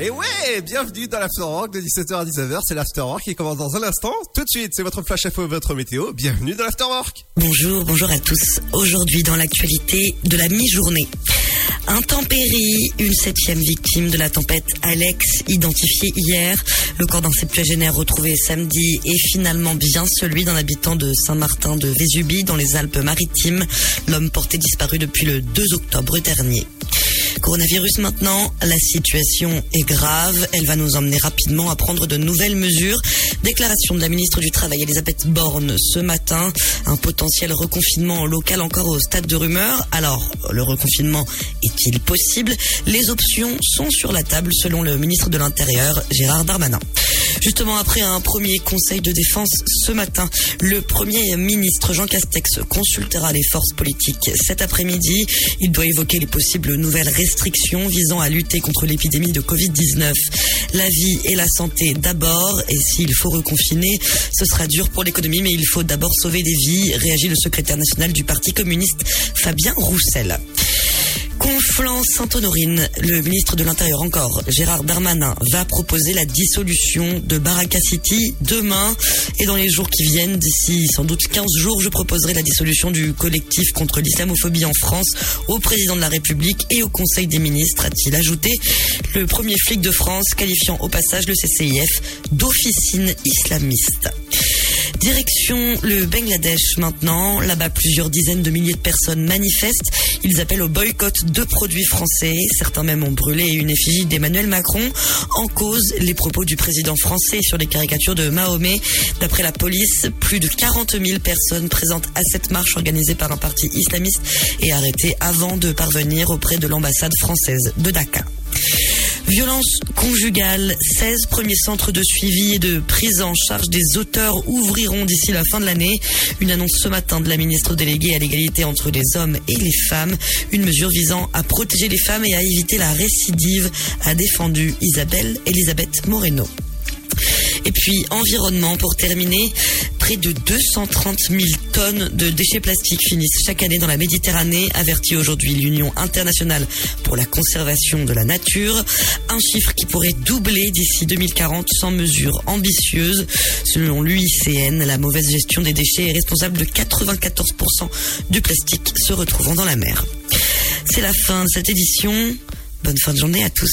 Et ouais, bienvenue dans l'Afterwork de 17h à 19h. C'est l'Afterwork qui commence dans un instant. Tout de suite, c'est votre flash info, votre météo. Bienvenue dans l'Afterwork. Bonjour, bonjour à tous. Aujourd'hui, dans l'actualité de la mi-journée. Intempérie, une septième victime de la tempête Alex, identifiée hier. Le corps d'un septuagénaire retrouvé samedi est finalement bien celui d'un habitant de Saint-Martin de Vésubie dans les Alpes-Maritimes. L'homme porté disparu depuis le 2 octobre dernier. Coronavirus maintenant, la situation est grave. Elle va nous emmener rapidement à prendre de nouvelles mesures. Déclaration de la ministre du Travail, Elisabeth Borne, ce matin. Un potentiel reconfinement local encore au stade de rumeur. Alors, le reconfinement est-il possible? Les options sont sur la table selon le ministre de l'Intérieur, Gérard Darmanin. Justement, après un premier conseil de défense ce matin, le premier ministre Jean Castex consultera les forces politiques cet après-midi. Il doit évoquer les possibles nouvelles restrictions visant à lutter contre l'épidémie de Covid-19. La vie et la santé d'abord, et s'il faut reconfiner, ce sera dur pour l'économie, mais il faut d'abord sauver des vies, réagit le secrétaire national du Parti communiste, Fabien Roussel. Conflans-Sainte-Honorine, le ministre de l'Intérieur encore, Gérard Darmanin, va proposer la dissolution de Baraka City demain et dans les jours qui viennent, d'ici sans doute 15 jours, je proposerai la dissolution du collectif contre l'islamophobie en France au président de la République et au Conseil des ministres, a-t-il ajouté. Le premier flic de France qualifiant au passage le CCIF d'officine islamiste. Direction le Bangladesh maintenant. Là-bas, plusieurs dizaines de milliers de personnes manifestent. Ils appellent au boycott de produits français. Certains même ont brûlé une effigie d'Emmanuel Macron. En cause, les propos du président français sur les caricatures de Mahomet. D'après la police, plus de 40 000 personnes présentes à cette marche organisée par un parti islamiste et arrêtées avant de parvenir auprès de l'ambassade française de Dakar. Violence conjugale, 16 premiers centres de suivi et de prise en charge des auteurs ouvriront d'ici la fin de l'année. Une annonce ce matin de la ministre déléguée à l'égalité entre les hommes et les femmes. Une mesure visant à protéger les femmes et à éviter la récidive, a défendu Isabelle Elisabeth Moreno. Et puis environnement pour terminer, près de 230 000 tonnes de déchets plastiques finissent chaque année dans la Méditerranée, avertit aujourd'hui l'Union internationale pour la conservation de la nature. Un chiffre qui pourrait doubler d'ici 2040 sans mesures ambitieuses. Selon l'UICN, la mauvaise gestion des déchets est responsable de 94% du plastique se retrouvant dans la mer. C'est la fin de cette édition. Bonne fin de journée à tous.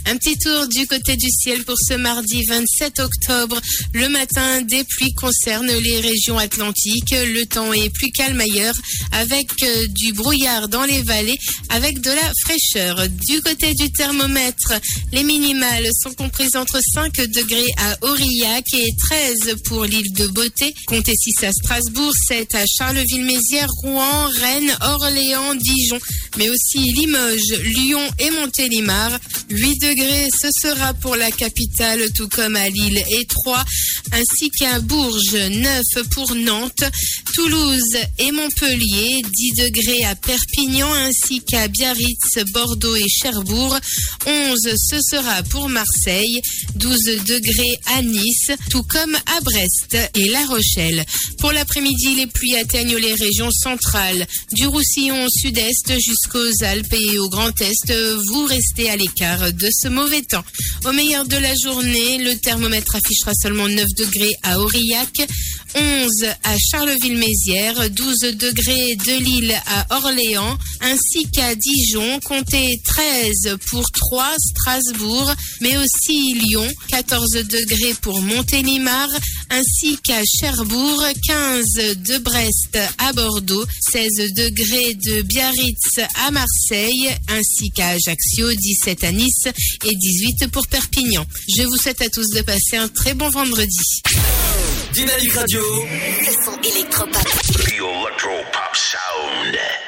Un petit tour du côté du ciel pour ce mardi 27 octobre. Le matin, des pluies concernent les régions atlantiques. Le temps est plus calme ailleurs avec euh, du brouillard dans les vallées avec de la fraîcheur. Du côté du thermomètre, les minimales sont comprises entre 5 degrés à Aurillac et 13 pour l'île de Beauté. Comptez 6 à Strasbourg, 7 à Charleville-Mézières, Rouen, Rennes, Orléans, Dijon, mais aussi Limoges, Lyon et Montélimar. 8 degrés, ce sera pour la capitale, tout comme à Lille et Troyes, ainsi qu'à Bourges, 9 pour Nantes, Toulouse et Montpellier, 10 degrés à Perpignan, ainsi qu'à Biarritz, Bordeaux et Cherbourg, 11 ce sera pour Marseille, 12 degrés à Nice, tout comme à Brest et La Rochelle. Pour l'après-midi, les pluies atteignent les régions centrales, du Roussillon au sud-est jusqu'aux Alpes et au Grand Est. Vous restez à l'écart de mauvais temps. Au meilleur de la journée, le thermomètre affichera seulement 9 degrés à Aurillac, 11 à Charleville-Mézières, 12 degrés de Lille à Orléans, ainsi qu'à Dijon, comptez 13 pour Troyes, Strasbourg, mais aussi Lyon, 14 degrés pour Montélimar, ainsi qu'à Cherbourg, 15 de Brest à Bordeaux, 16 degrés de Biarritz à Marseille, ainsi qu'à Ajaccio, 17 à Nice et 18 pour Perpignan. Je vous souhaite à tous de passer un très bon vendredi. Dynamique Radio. Le son électropop. The Electro Pop Sound.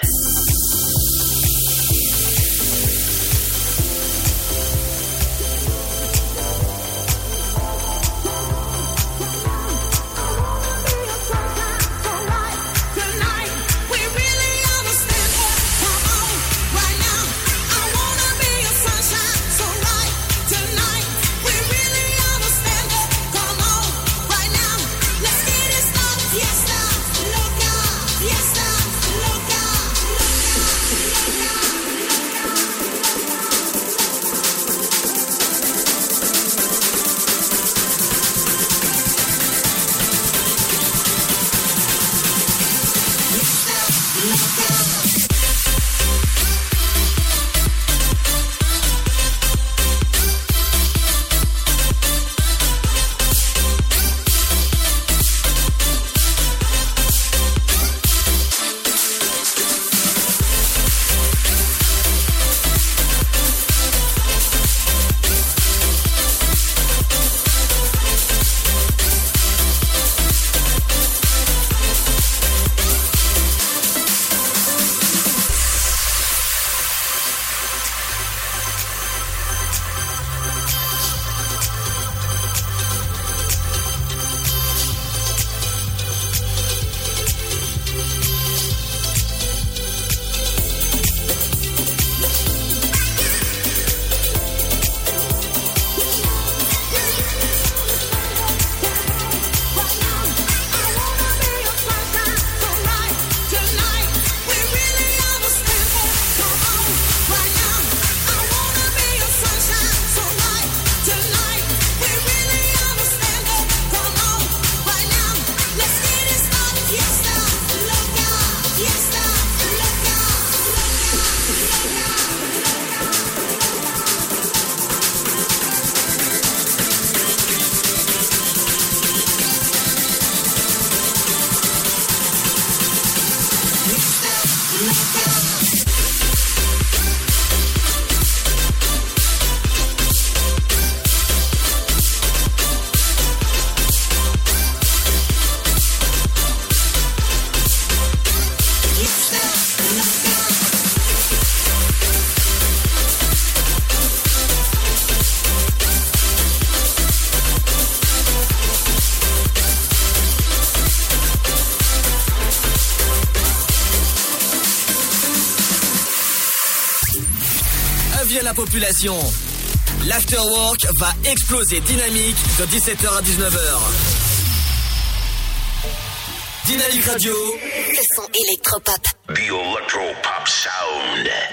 L'afterwork va exploser dynamique de 17h à 19h. Dynamique Radio. Le son électropop. The Electropop Sound.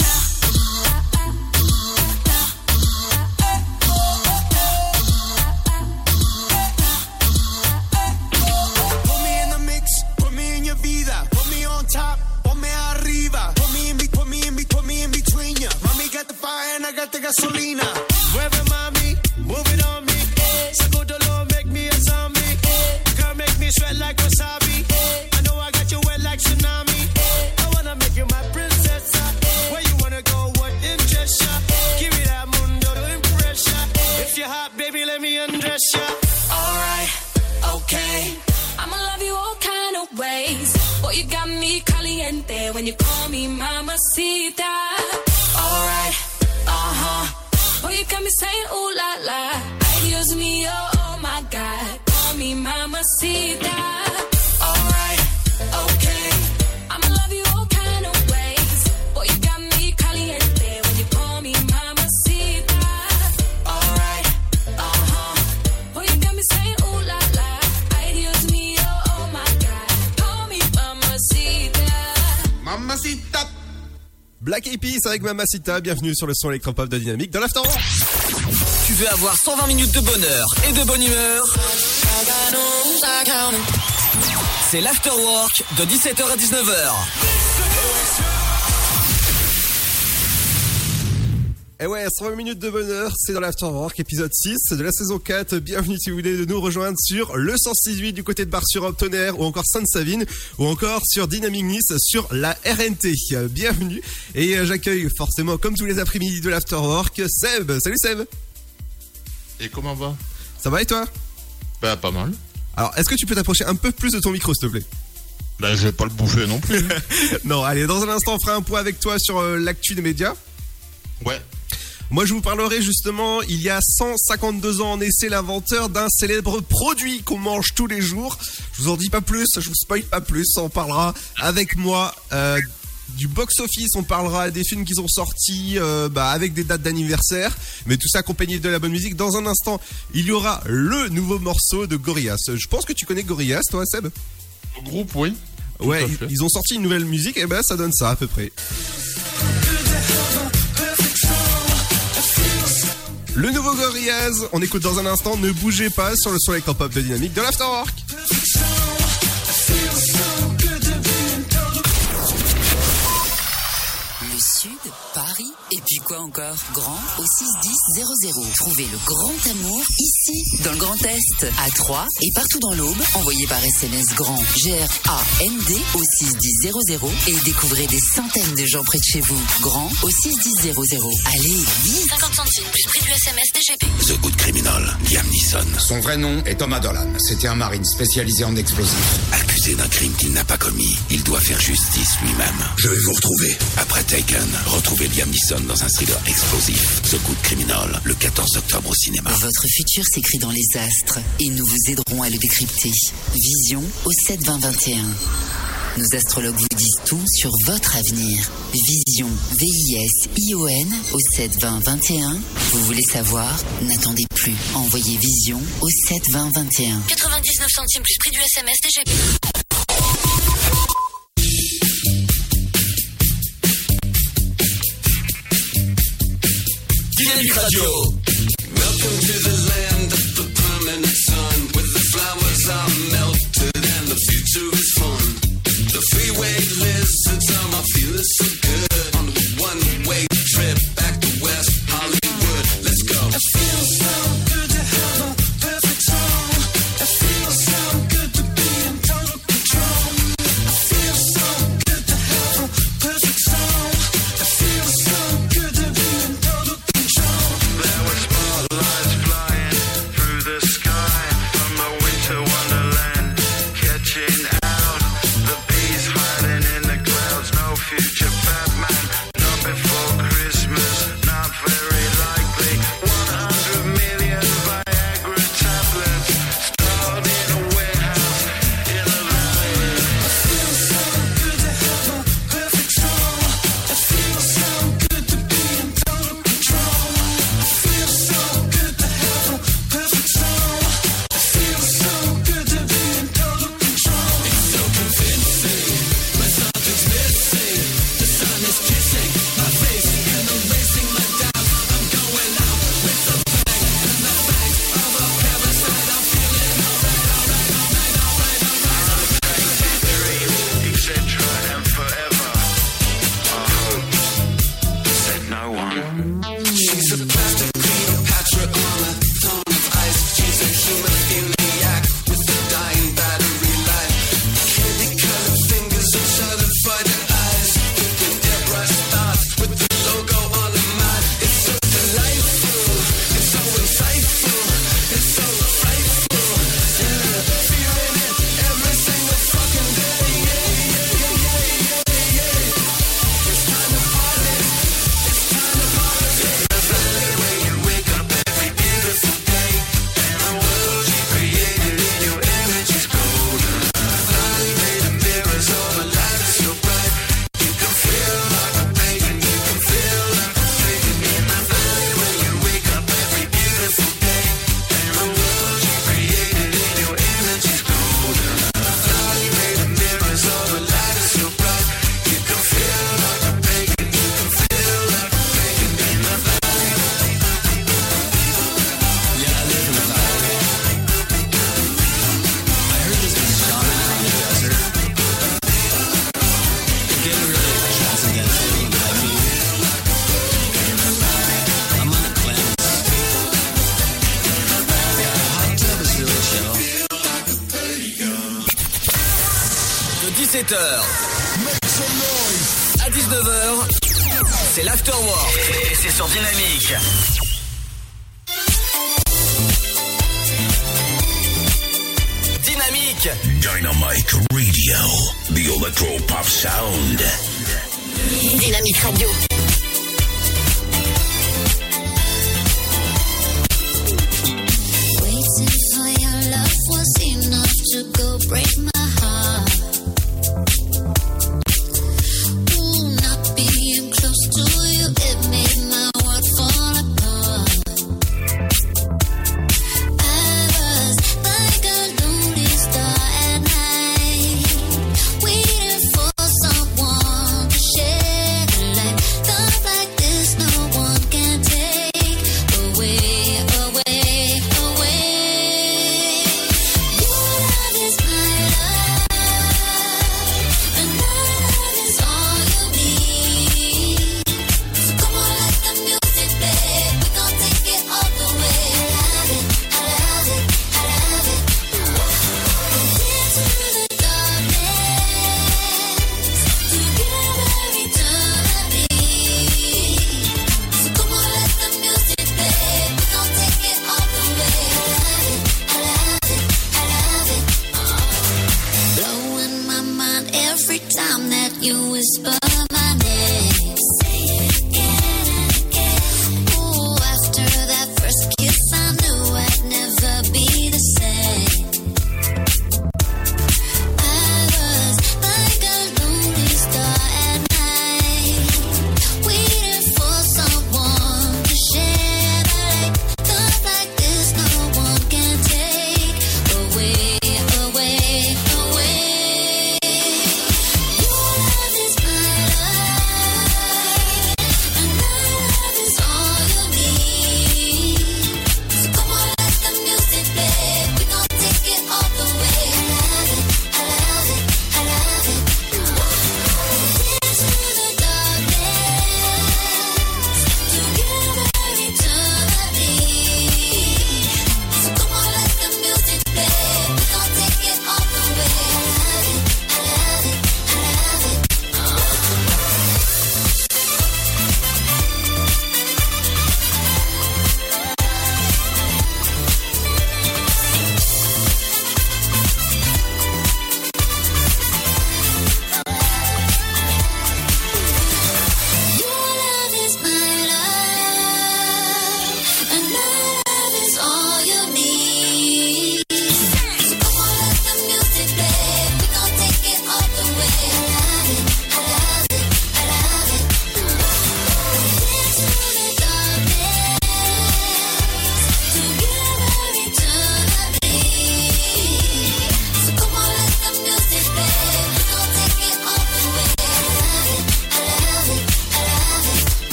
Avec Mamacita, bienvenue sur le son électropop de Dynamique dans l'Afterwork. Tu veux avoir 120 minutes de bonheur et de bonne humeur? C'est l'Afterwork de 17h à 19h. Et ouais, 120 minutes de bonheur, c'est dans l'Afterwork, épisode 6 de la saison 4. Bienvenue si vous voulez de nous rejoindre sur le 168 du côté de Bar-sur-Aube, Tonnerre, ou encore Sainte-Savine, ou encore sur Dynamic Nice sur la RNT. Bienvenue. Et euh, j'accueille forcément, comme tous les après-midi de l'Afterwork, Seb. Salut Seb. Et comment va? Ça va et toi? Bah pas mal. Alors, est-ce que tu peux t'approcher un peu plus de ton micro, s'il te plaît? Bah je vais pas le bouffer non plus. Non, allez, dans un instant, on fera un point avec toi sur euh, l'actu des médias. ouais. Moi, je vous parlerai justement, il y a 152 ans en essai, l'inventeur d'un célèbre produit qu'on mange tous les jours. Je vous en dis pas plus, je vous spoil pas plus, on parlera avec moi euh, du box-office, on parlera des films qui sont sortis euh, bah, avec des dates d'anniversaire, mais tout ça accompagné de la bonne musique. Dans un instant, il y aura le nouveau morceau de Gorillaz. Je pense que tu connais Gorillaz, toi, Seb? Le groupe, oui. Tout Ouais, ils- ont sorti une nouvelle musique, et ben ça donne ça à peu près. Le nouveau Gorillaz, on écoute dans un instant, ne bougez pas sur le son électropop de Dynamique de l'Afterwork. Encore Grand au 61000. Trouvez le grand amour ici, dans le Grand Est, à Troyes et partout dans l'Aube. Envoyez par SMS grand G-R-A-N-D au 61000 et découvrez des centaines de gens près de chez vous. Grand au 61000. Allez, vite 50 centimes plus prix du SMS DGP. The Good Criminal, Liam Neeson, Son vrai nom est Thomas Dolan. C'était un marine spécialisé en explosifs. accusé d'un crime qu'il n'a pas commis, il doit faire justice lui-même. Je vais vous retrouver. Après Taken, retrouvez Liam Neeson dans un thriller explosif. The Good Criminal, le 14 octobre au cinéma. Votre futur s'écrit dans les astres et nous vous aiderons à le décrypter. Vision au 72021. Nos astrologues vous disent tout sur votre avenir. Vision, V-I-S-I-O-N au 72021. Vous voulez savoir? N'attendez plus. Envoyez Vision au 72021. 99 centimes plus prix du SMS DGP. Radio. Welcome to the land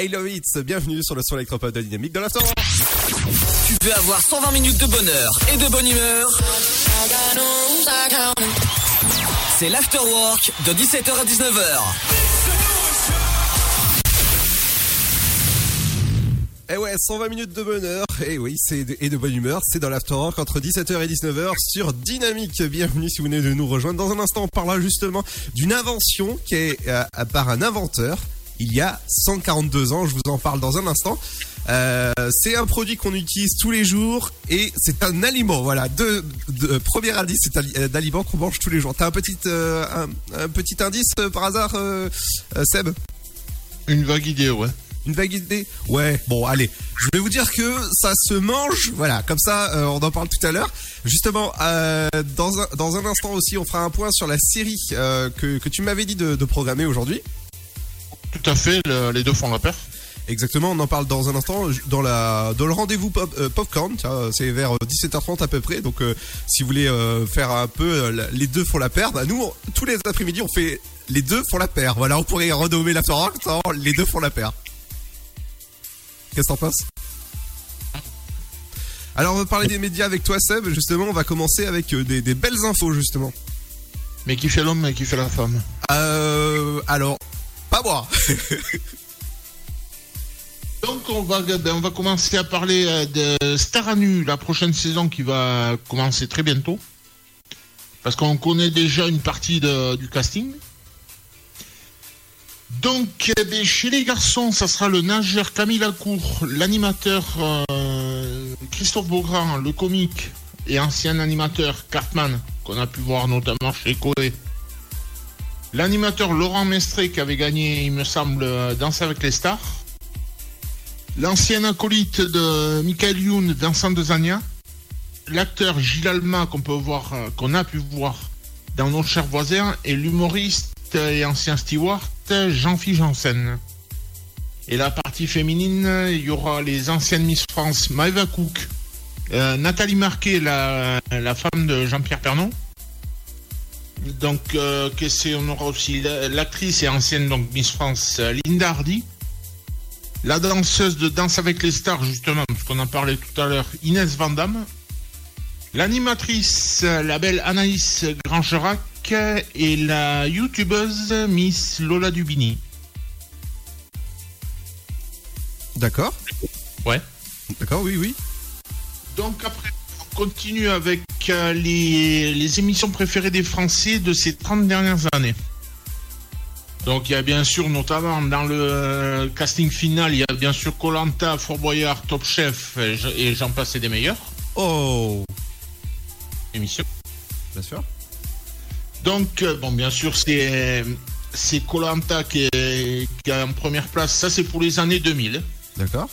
I Love It. Bienvenue sur le son électropop de Dynamique de l'After. Tu peux avoir 120 minutes de bonheur et de bonne humeur? C'est l'Afterwork de 17h à 19h. Eh ouais, 120 minutes de bonheur. Et oui, c'est de- et de bonne humeur. C'est dans l'Afterwork entre 17h et 19h sur Dynamique. Bienvenue si vous venez de nous rejoindre. Dans un instant, on parlera justement d'une invention qui est euh, par un inventeur il y a 142 ans. Je vous en parle dans un instant. Euh, c'est un produit qu'on utilise tous les jours et c'est un aliment. Voilà, de, de- premier indice, c'est un euh, aliment qu'on mange tous les jours. T'as un petit euh, un, un petit indice euh, par hasard, euh, euh, Seb? Une vague idée, ouais. Une vague idée? Ouais, bon, allez. Je vais vous dire que ça se mange. Voilà, comme ça, euh, on en parle tout à l'heure. Justement, euh, dans, un, dans un instant aussi, on fera un point sur la série euh, que, que tu m'avais dit de, de programmer aujourd'hui. Tout à fait, le- les deux font la paire. Exactement, on en parle dans un instant dans la dans le rendez-vous pop, euh, popcorn. tiens, C'est vers euh, 17h30 à peu près. Donc euh, si vous voulez euh, faire un peu euh, les deux font la paire, bah, nous on- tous les après-midi on fait les deux font la paire. Voilà, on pourrait renommer la soirée les deux font la paire. Qu'est-ce que t'en penses? Alors on va parler des médias avec toi Seb. Justement, on va commencer avec euh, des, des belles infos justement. Mais qui fait l'homme et qui fait la femme? Euh, alors, pas moi. Donc on va, commencer à parler euh, de Star à nu, la prochaine saison qui va commencer très bientôt. Parce qu'on connaît déjà une partie du casting. Donc eh chez les garçons, ça sera le nageur Camille Lacour, l'animateur euh, Christophe Beaugrand, le comique et ancien animateur Cartman, qu'on a pu voir notamment chez Koé. L'animateur Laurent Mestré qui avait gagné, il me semble, Danser avec les stars. L'ancien acolyte de Michael Youn, Vincent Dezania. L'acteur Gilles Alma qu'on peut voir, euh, qu'on a pu voir dans Nos chers voisins. Et l'humoriste et ancien steward Jean-Philippe. Et la partie féminine, il y aura les anciennes Miss France Maëva Cook, euh, Nathalie Marquet, la femme de Jean-Pierre Pernon. Donc, euh, qu'est-ce aura aussi la- l'actrice et ancienne donc Miss France euh, Linda Hardy. La danseuse de Danse avec les stars, justement, parce qu'on en parlait tout à l'heure, Inès Vandamme. L'animatrice, euh, la belle Anaïs Grangerac. Et la youtubeuse Miss Lola Dubini. D'accord. Ouais. D'accord, oui, oui. Donc après, continue avec euh, les, les émissions préférées des Français de ces 30 dernières années. Donc il y a bien sûr, notamment dans le euh, casting final, il y a bien sûr Colanta, Fort Boyard, Top Chef et je- et j'en passe et des meilleurs. Oh Émission. Bien sûr. Donc, euh, bon, bien sûr, c'est c'est Colanta qui est, qui est en première place. Ça, c'est pour les années 2000. D'accord.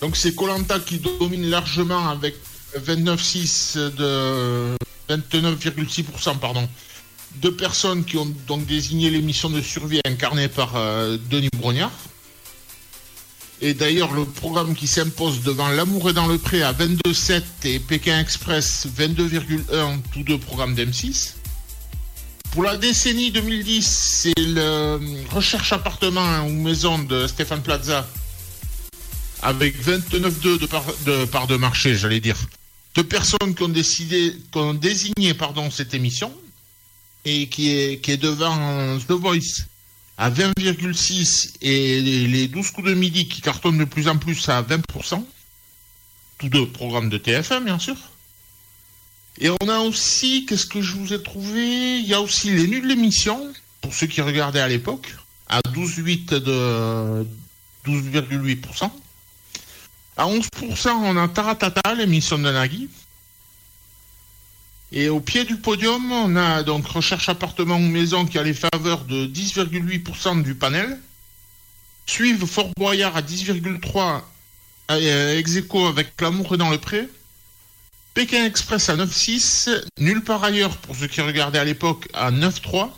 Donc, c'est Colanta qui domine largement avec 29,6 de 29,6% pardon de personnes qui ont donc désigné l'émission de survie incarnée par euh, Denis Brognard. Et d'ailleurs, le programme qui s'impose devant L'amour est dans le pré à 22,7 et Pékin Express 22,1, tous deux programmes d'M6. Pour la décennie 2010, c'est le Recherche appartement ou maison de Stéphane Plaza avec 29,2 de de, part de marché, j'allais dire. Personnes qui ont décidé, qui ont désigné pardon, cette émission et qui est, qui est devant The Voice à 20,6 et les, les 12 coups de midi qui cartonnent de plus en plus à 20%. Tous deux programmes de TF1, bien sûr. Et on a aussi, qu'est-ce que je vous ai trouvé? Il y a aussi les nuls de l'émission, pour ceux qui regardaient à l'époque, à 12,8 de 12,8%. À 11%, on a Taratata, l'émission de Nagui. Et au pied du podium, on a donc Recherche appartement ou maison qui a les faveurs de 10,8% du panel. Suivent Fort Boyard à 10,3%, euh, ex aequo avec L'amour dans le pré. Pékin Express à 9,6. Nulle part ailleurs, pour ceux qui regardaient à l'époque, à 9,3.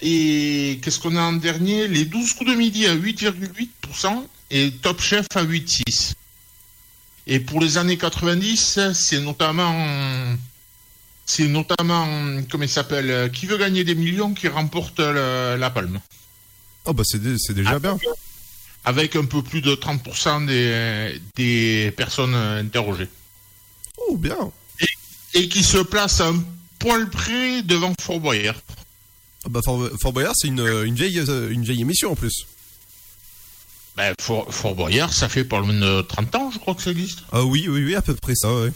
Et qu'est-ce qu'on a en dernier? Les 12 coups de midi à 8,8% et Top Chef à 8,6%. Et pour les années 90, c'est notamment, c'est notamment, comment il s'appelle, qui veut gagner des millions qui remporte le- la palme. Oh bah c'est dé- c'est déjà bien. Avec un peu plus de 30% des, des personnes interrogées. Oh bien. Et, et qui se place à un poil près devant Fort Boyard. Ah bah Fort, Fort Boyard, c'est une, une, vieille, une vieille émission en plus. Ben, Fort, Fort Boyard, ça fait pas loin de 30 ans, je crois que ça existe. Ah oui, oui, oui, à peu près ça, ouais.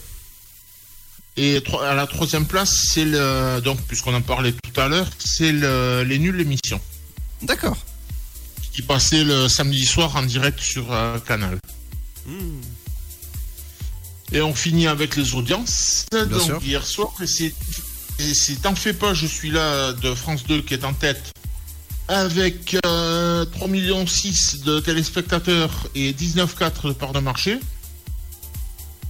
Et à la troisième place, c'est le. Donc, puisqu'on en parlait tout à l'heure, c'est le, les nuls l'émission. D'accord. Qui passait le samedi soir en direct sur euh, Canal. Et on finit avec les audiences. Donc, sûr. hier soir, et c'est. et c'est T'en fais pas, je suis là de France 2 qui est en tête. Avec euh, 3,6 millions de téléspectateurs et 19,4 de part de marché.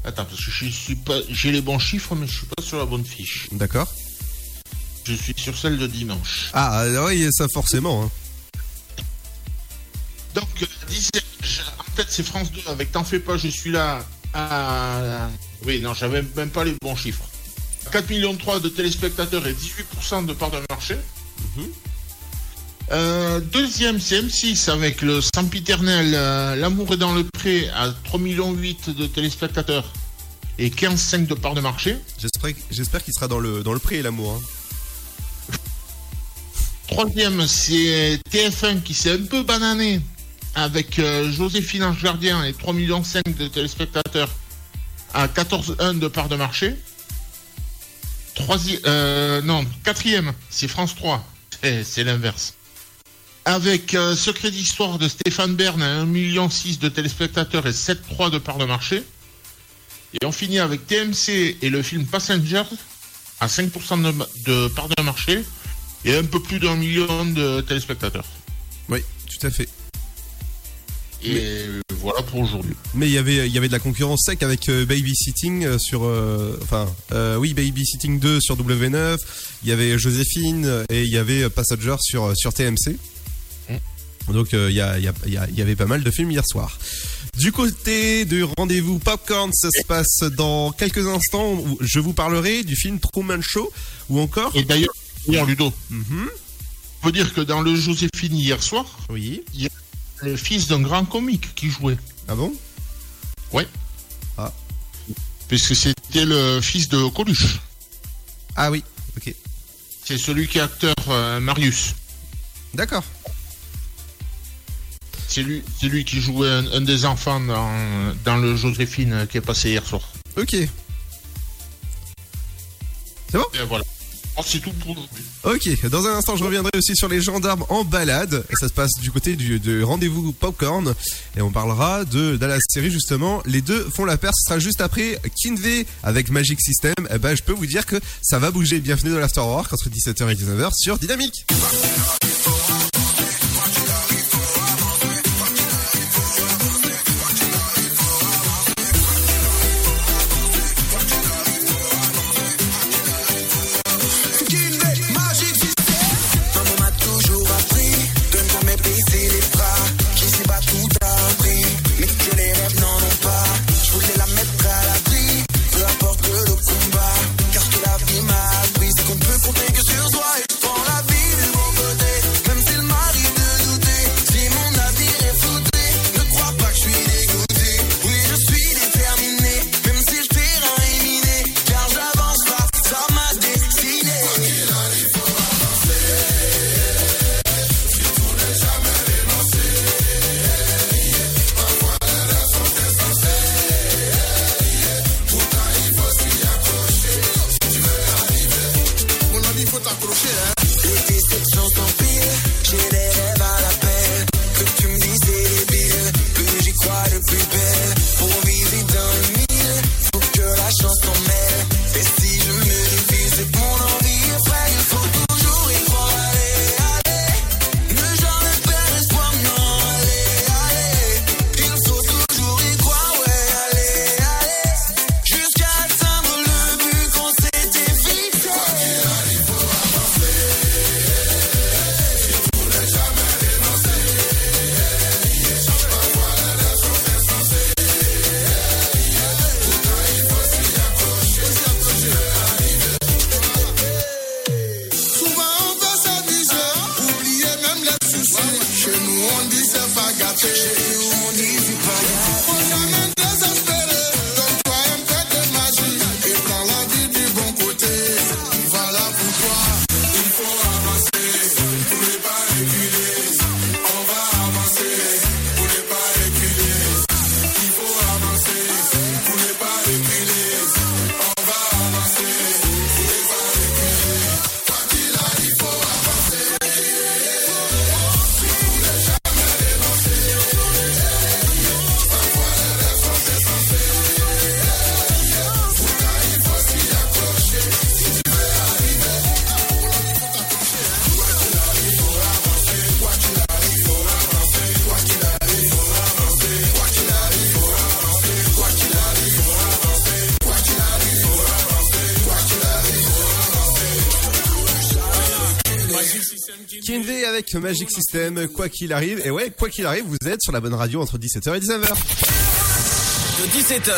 Attends, parce que je suis pas. J'ai les bons chiffres, mais je suis pas sur la bonne fiche. D'accord. Je suis sur celle de dimanche. Ah euh, oui, ça forcément. hein. Donc, euh, en fait, c'est France 2 avec T'en fais pas, je suis là. à- Oui, non, j'avais même pas les bons chiffres. 4 millions 3 de téléspectateurs et 18% de part de marché. Euh, deuxième, c'est M6 avec le sempiternel euh, L'amour est dans le pré à 3 millions 8 de téléspectateurs et 15,5 de part de marché. J'espère, qu'il sera dans le, dans le pré, l'amour. hein. Troisième, c'est TF1 qui s'est un peu banané avec euh, Joséphine Ange Gardien et 3 millions 5 de téléspectateurs à 14,1 de part de marché. Troisième, euh, non, quatrième, c'est France 3. C'est, c'est l'inverse. Avec euh, Secret d'Histoire de Stéphane Bern à 1,6 million de téléspectateurs et 7,3 de part de marché. Et on finit avec TMC et le film Passenger à 5% de, de part de marché et un peu plus d'un million de téléspectateurs. Oui, tout à fait. Et voilà pour aujourd'hui. Mais il y avait, il y avait de la concurrence sec avec euh, Babysitting euh, sur, euh, enfin, euh, oui, Babysitting 2 sur W9. Il y avait Joséphine et il y avait Passenger sur sur TMC. Donc euh, il y, a- il y, a- il y a- il y avait pas mal de films hier soir. Du côté du rendez-vous Popcorn, ça se passe dans quelques instants. où je vous parlerai du film Truman Show ou encore. Et d'ailleurs, Ludo, Mhm. faut dire que dans le Joséphine hier soir, oui. il y a le fils d'un grand comique qui jouait. Ah bon? Ouais. Ah. Puisque c'était le fils de Coluche. Ah oui, ok. C'est celui qui est acteur euh, Marius. D'accord. C'est lui, c'est lui qui jouait un, un des enfants dans, dans le Joséphine qui est passé hier soir. Ok. C'est bon? Et voilà. Oh, c'est tout pour aujourd'hui. Ok, dans un instant, je reviendrai aussi sur les gendarmes en balade. Et ça se passe du côté du, de rendez-vous Popcorn. Et on parlera de, de la série, justement. Les deux font la paire. Ce sera juste après Kinvey avec Magic System. Et ben, je peux vous dire que ça va bouger. Bienvenue dans l'Afterwork entre 17h et 19h sur Dynamique. Avec Magic System, quoi qu'il arrive. Et ouais, quoi qu'il arrive, vous êtes sur la bonne radio entre 17h et 19h. De 17h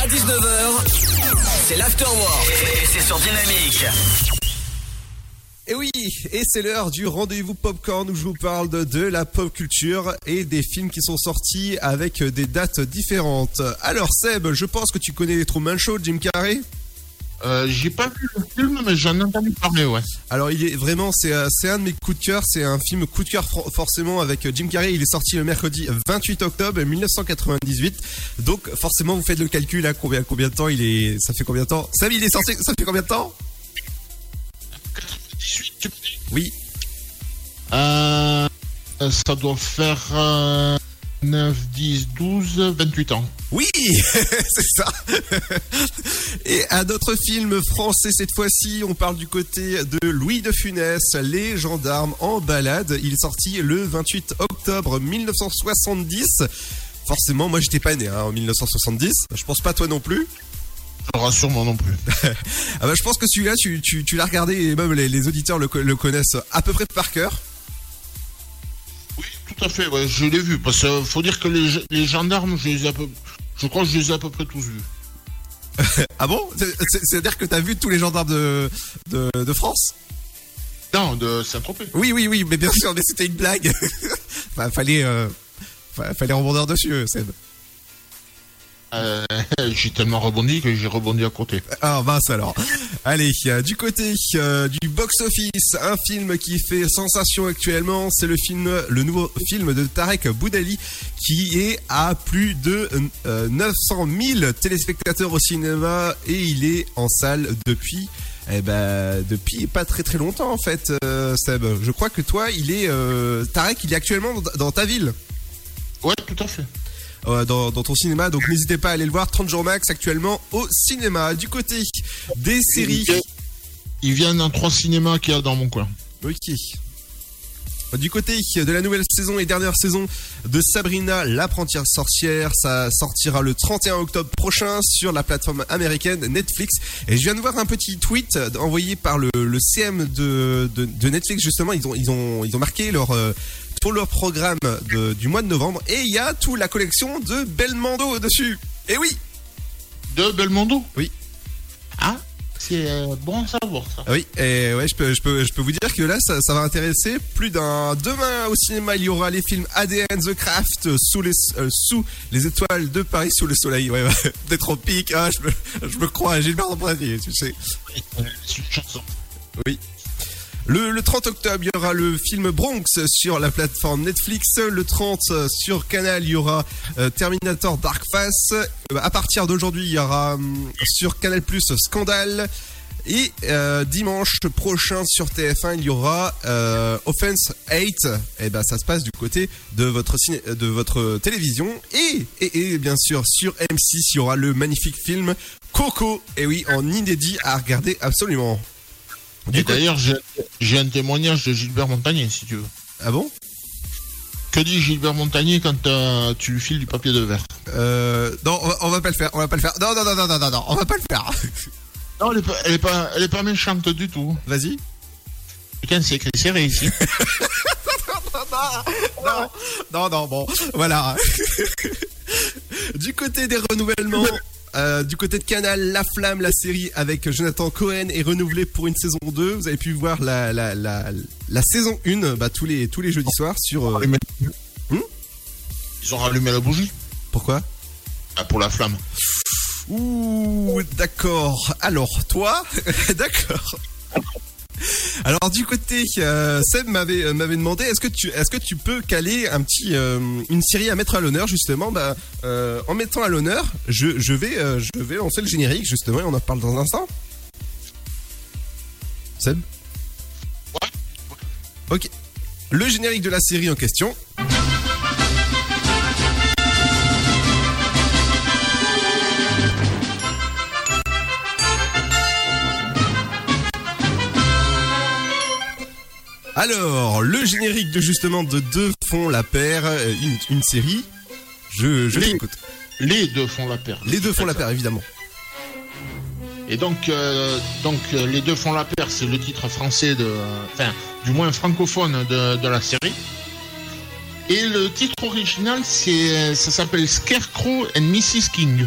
à 19h, c'est l'Afterwork. Et c'est sur Dynamique. Et oui, et c'est l'heure du rendez-vous popcorn où je vous parle de, de la pop culture et des films qui sont sortis avec des dates différentes. Alors Seb, je pense que tu connais les Truman Show, de Jim Carrey? Euh, J'ai pas vu le film, mais j'en ai entendu parler, ouais. Alors il est vraiment, c'est euh, c'est un de mes coups de cœur, c'est un film coup de cœur for- forcément avec euh, Jim Carrey. Il est sorti le mercredi 28 octobre 1998. Donc forcément vous faites le calcul à combien combien de temps il est, ça fait combien de temps? Seb il est sorti, ça fait combien de temps? Oui. Euh, ça doit faire euh, 9, 10, 12, 28 ans. Oui, c'est ça. Et un autre film français cette fois-ci, on parle du côté de Louis de Funès, Les gendarmes en balade. Il est sorti le 28 octobre 1970. Forcément, moi j'étais pas né hein, en 1970. Je pense pas toi non plus. Je rassure moi non plus. ah bah, je pense que celui-là, tu, tu, tu l'as regardé et même les, les auditeurs le connaissent à peu près par cœur. Tout à fait, ouais, je l'ai vu. Parce qu'il faut dire que les, les gendarmes, je les ai à peu, je crois que je les ai à peu près tous vus. ah bon? C'est- c'est- C'est-à-dire que t'as vu tous les gendarmes de, de, de France? Non, de Saint-Tropez. Oui, oui, oui, mais bien sûr, mais c'était une blague. Enfin, fallait, euh, fa- fallait rebondir dessus, euh, Seb. Euh, j'ai tellement rebondi que j'ai rebondi à côté. Ah mince alors. Allez, euh, du côté euh, du box-office, un film qui fait sensation actuellement, c'est le film, le nouveau film de Tarek Boudali qui est à plus de euh, 900 000 téléspectateurs au cinéma et il est en salle depuis. Eh ben, depuis pas très très longtemps en fait, Seb. Je crois que toi, il est Tarek, il est actuellement dans ta ville. Ouais, tout à fait. Euh, dans, dans ton cinéma. Donc n'hésitez pas à aller le voir. 30 jours max actuellement au cinéma. Du côté des séries. Ils viennent dans trois cinémas qu'il y a dans mon coin. Ok. Du côté de la nouvelle saison et dernière saison de Sabrina l'apprentie sorcière, ça sortira le 31 octobre prochain sur la plateforme américaine Netflix. Et je viens de voir un petit tweet envoyé par le, le CM de, de, de Netflix justement. Ils ont ils ont ils ont marqué leur pour leur programme de- du mois de novembre et il y a toute la collection de Belmondo dessus. Et oui. De Belmondo Oui. Ah, c'est euh, bon à savoir ça. Oui, et ouais, je peux, je peux, je peux vous dire que là, ça, ça va intéresser plus d'un. Demain au cinéma, il y aura les films ADN, The Craft, euh, sous les, euh, sous les étoiles de Paris, sous le soleil. Ouais, ouais, des tropiques. Ah, je me, je me crois à Gilbert Montagnier, tu sais. C'est une chanson. Oui. Le, le 30 octobre, il y aura le film Bronx sur la plateforme Netflix. Le 30 euh, sur Canal, il y aura euh, Terminator Dark Face. Euh, à partir d'aujourd'hui, il y aura hum, sur Canal Plus Scandale. Et euh, dimanche prochain sur TF1, il y aura euh, Offense 8. Et ben ça se passe du côté de votre ciné- de votre télévision et, et et bien sûr sur M6, il y aura le magnifique film Coco. Et oui, en inédit à regarder absolument. Et d'ailleurs, j'ai- un témoignage de Gilbert Montagnier, si tu veux. Ah bon? Que dit Gilbert Montagnier quand euh, tu lui files du papier de verre? Euh, non, on va, on va pas le faire, on va pas le faire. Non, non, non, non, non, non, non, on va pas le faire. Non, elle est, pas, elle, est pas, elle est pas méchante du tout. Vas-y. Putain, c'est écrit serré ici. non, non, non, bon, voilà. du côté des renouvellements, euh, du côté de Canal, La Flamme, la série avec Jonathan Cohen est renouvelée pour une saison 2. Vous avez pu voir la, la, la, la saison 1 bah, tous, les, tous les jeudis soirs sur... euh, Ils ont rallumé la bougie Pourquoi? Ah, Pour la flamme. Ouh, d'accord. Alors, toi, d'accord. Alors du côté, euh, Seb m'avait euh, m'avait demandé est-ce que tu est-ce que tu peux caler un petit euh, une série à mettre à l'honneur justement? Bah, euh, en mettant à l'honneur je, je vais je vais lancer le générique justement et on en parle dans un instant. Seb? Ok. Le générique de la série en question. Alors, le générique de justement de Deux font la paire, euh, une, une série. Je, je Les- t'écoute. Les deux font la paire. Les deux font la paire, évidemment. Et donc, euh, donc euh, les deux font la paire, c'est le titre français de, enfin, du moins francophone de, de la série. Et le titre original, c'est, ça s'appelle Scarecrow and Mrs. King.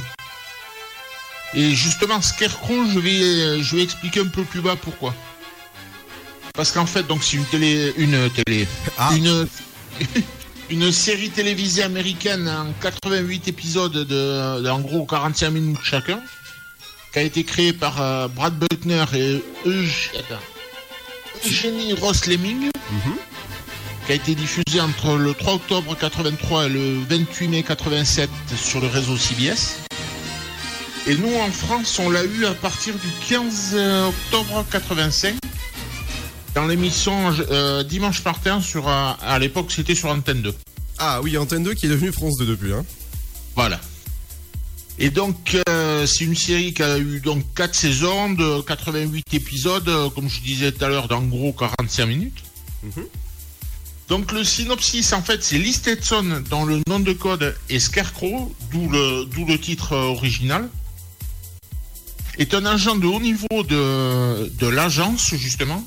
Et justement, Scarecrow, je vais, je vais expliquer un peu plus bas pourquoi. Parce qu'en fait, donc c'est une télé, une télé, une, une série télévisée américaine en 88 épisodes de, de, en gros 45 minutes chacun, qui a été créée par euh, Brad Buckner et Eugénie Ross Lemming, qui a été diffusée entre le 3 octobre 83 et le 28 mai 87 sur le réseau CBS. Et nous, en France, on l'a eu à partir du 15 octobre 85 dans l'émission euh, Dimanche Martin sur, euh, à l'époque, c'était sur Antenne 2. Ah oui, Antenne 2 qui est devenue France 2 depuis. Hein. Voilà. Et donc, euh, c'est une série qui a eu donc 4 saisons de 88 épisodes, euh, comme je disais tout à l'heure, d'en gros 45 minutes. Donc, le synopsis, en fait, c'est Lee Stetson dans le nom de code est Scarecrow, d'où le, d'où le titre euh, original. Est un agent de haut niveau de, de l'agence, justement,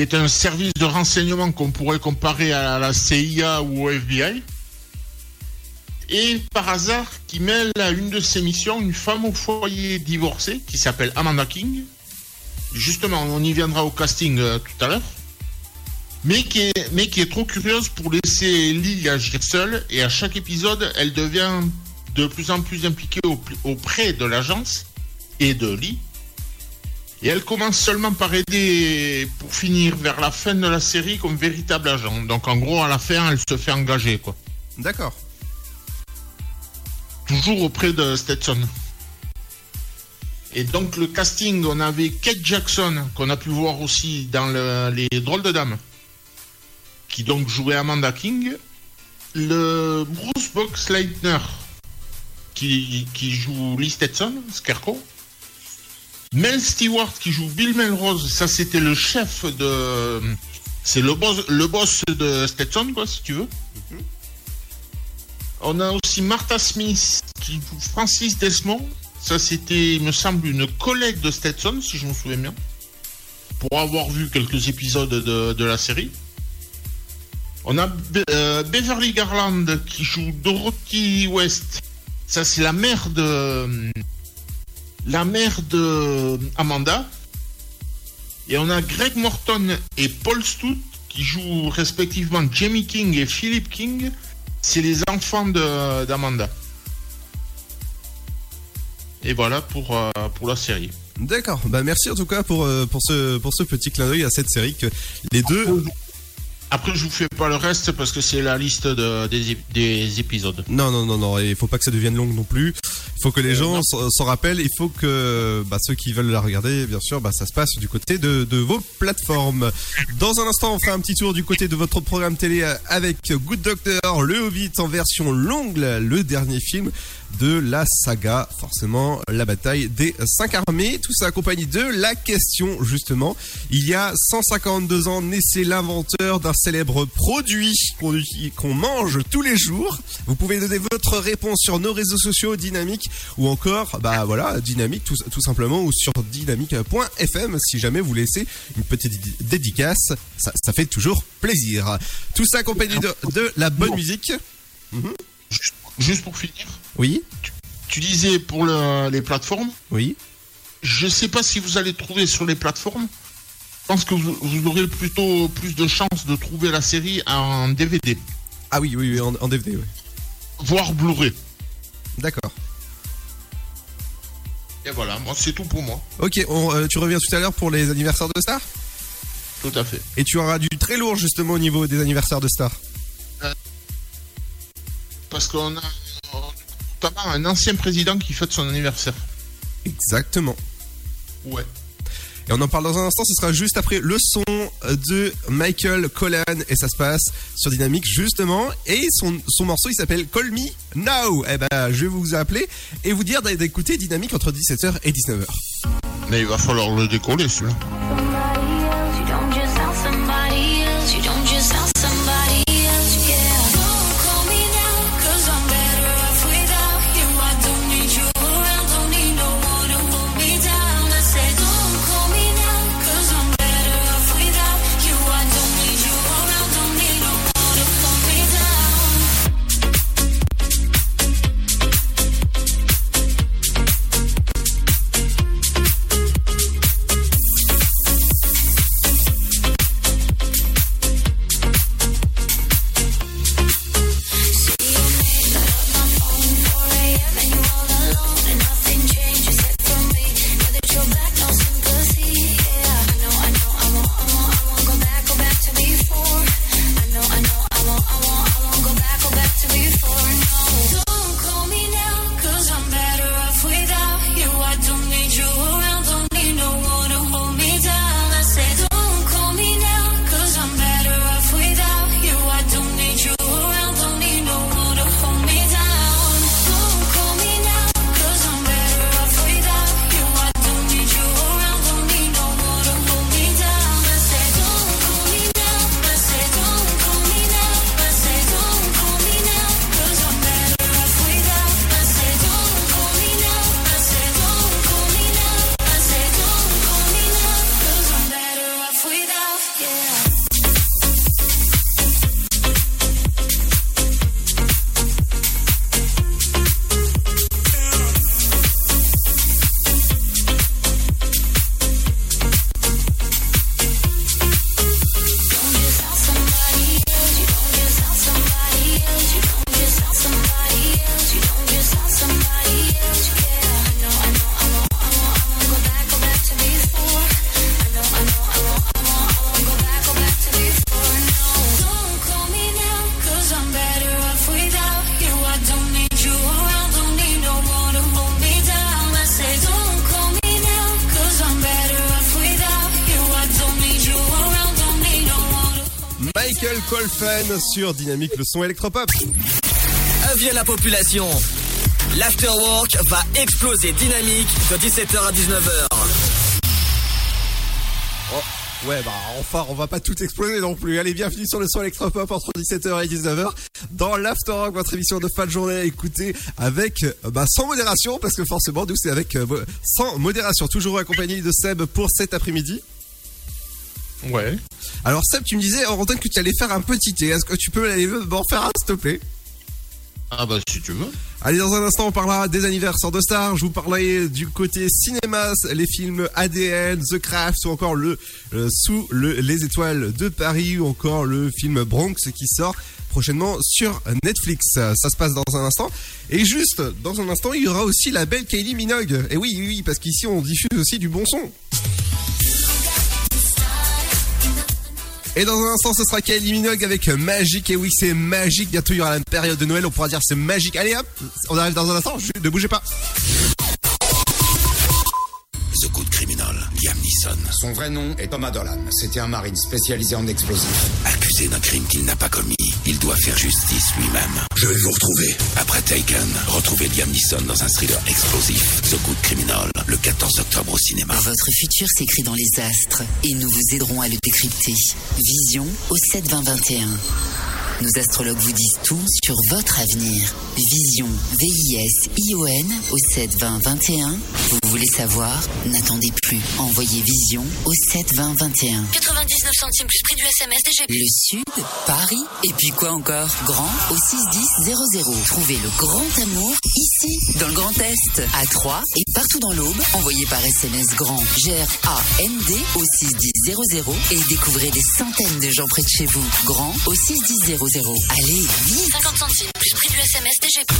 qui est un service de renseignement qu'on pourrait comparer à la CIA ou au FBI et par hasard qui mêle à une de ses missions une femme au foyer divorcée qui s'appelle Amanda King. Justement, on y viendra au casting euh, tout à l'heure. Mais qui, est, trop curieuse pour laisser Lee agir seule et à chaque épisode, elle devient de plus en plus impliquée au- auprès de l'agence et de Lee. Et elle commence seulement par aider pour finir vers la fin de la série comme véritable agent. Donc en gros, à la fin, elle se fait engager, quoi. D'accord. toujours auprès de Stetson. Et donc le casting, on avait Kate Jackson, qu'on a pu voir aussi dans le- les Drôles de Dames, qui donc jouait Amanda King. Le Bruce Boxleitner, qui, qui joue Lee Stetson, Scarecrow. Mel Stewart, qui joue Bill Melrose, ça c'était le chef de... C'est le boss, le boss de Stetson, quoi, si tu veux. On a aussi Martha Smith qui joue Francis Desmond. Ça, c'était, il me semble, une collègue de Stetson, si je me souviens bien. Pour avoir vu quelques épisodes de, de la série. On a euh, Beverly Garland qui joue Dorothy West. Ça, c'est la mère de. La mère de Amanda. Et on a Greg Morton et Paul Stout qui jouent respectivement Jamie King et Philip King. C'est les enfants de- d'Amanda. Et voilà pour, euh, pour la série. D'accord. Bah merci en tout cas pour euh, pour ce pour ce petit clin d'œil à cette série que les deux. Après, je vous fais pas le reste parce que c'est la liste de- des, ép- des épisodes. Non non non non. Il faut pas que ça devienne long non plus. Il faut que les Euh, gens s'en rappellent. Il faut que bah, ceux qui veulent la regarder, bien sûr, bah, ça se passe du côté de, de vos plateformes. Dans un instant, on fera un petit tour du côté de votre programme télé avec Good Doctor, le Hobbit en version longue, le dernier film de la saga, forcément la bataille des cinq armées, tout ça accompagné de la question justement. Il y a 152 ans naissait l'inventeur d'un célèbre produit qu'on mange tous les jours. Vous pouvez donner votre réponse sur nos réseaux sociaux Dynamique ou encore bah voilà Dynamique tout, tout simplement ou sur dynamique.fm si jamais vous laissez une petite dé- dédicace, ça, ça fait toujours plaisir. Tout ça accompagné de, de la bonne musique. Mhm. Juste pour finir, Oui. tu disais pour le- les plateformes. Oui. Je sais pas si vous allez trouver sur les plateformes. Je pense que vous, vous aurez plutôt plus de chances de trouver la série en DVD, Ah oui, oui, oui, en, en DVD, oui. voire Blu-ray. D'accord. Et voilà, moi c'est tout pour moi. Ok, on, euh, tu reviens tout à l'heure pour les anniversaires de Star? Tout à fait. Et tu auras du très lourd justement au niveau des anniversaires de Star? Parce qu'on a notamment un ancien président qui fête son anniversaire. Exactement. Ouais. Et on en parle dans un instant, ce sera juste après le son de Michael Collan et ça se passe sur Dynamique justement. Et son, son morceau il s'appelle Call Me Now. Eh ben je vais vous appeler et vous dire d'écouter Dynamique entre 17h et 19h. Mais il va falloir le décoller celui-là. Sur Dynamique, le son électropop. Avis à la population. L'afterwork va exploser dynamique de 17h à 19h. Oh, ouais, bah enfin, on va pas tout exploser non plus. Allez, bienvenue sur le son électropop entre 17h et 19h dans l'Afterwork, votre émission de fin de journée à écouter avec, euh, bah, sans modération, parce que forcément, nous, c'est avec, euh, sans modération, toujours accompagné de Seb pour cet après-midi. Ouais. Alors Seb, tu me disais en que tu allais faire un petit thé. Est-ce que tu peux aller m'en faire un, s'il te plaît? Ah bah si tu veux. Allez, dans un instant, on parlera des anniversaires de stars. Je vous parlerai du côté cinéma, les films ADN, The Craft ou encore le, euh, Sous le- les étoiles de Paris ou encore le film Bronx qui sort prochainement sur Netflix. Ça se passe dans un instant. Et juste, dans un instant, il y aura aussi la belle Kylie Minogue. Et oui, oui, oui, parce qu'ici, on diffuse aussi du bon son. Et dans un instant, ce sera Kylie Minogue avec Magique. Et oui, c'est magique. Bientôt, il y aura la période de Noël. On pourra dire c'est magique. Allez hop, on arrive dans un instant. Ne bougez pas. Son vrai nom est Thomas Dolan. C'était un marine spécialisé en explosifs. Accusé d'un crime qu'il n'a pas commis, il doit faire justice lui-même. Je vais vous retrouver. Après Taken, retrouvez Liam Neeson dans un thriller explosif. The Good Criminal, le 14 octobre au cinéma. Votre futur s'écrit dans les astres et nous vous aiderons à le décrypter. Vision au 7 20 21. Nos astrologues vous disent tout sur votre avenir. Vision, V-I-S-I-O-N au 7 20 21. Vous voulez savoir? N'attendez plus. Envoyez Vision au 7 20 21. 99 centimes plus prix du SMS DGP. Le Sud, Paris, et puis quoi encore? Grand au 61000. Trouvez le grand amour ici, dans le Grand Est, à Troyes et partout dans l'Aube. Envoyez par SMS grand G-R-A-N-D au 61000 et découvrez des centaines de gens près de chez vous. Grand au 61000. Allez, vite 50 centimes plus prix du SMS DGP.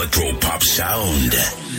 Electro pop sound.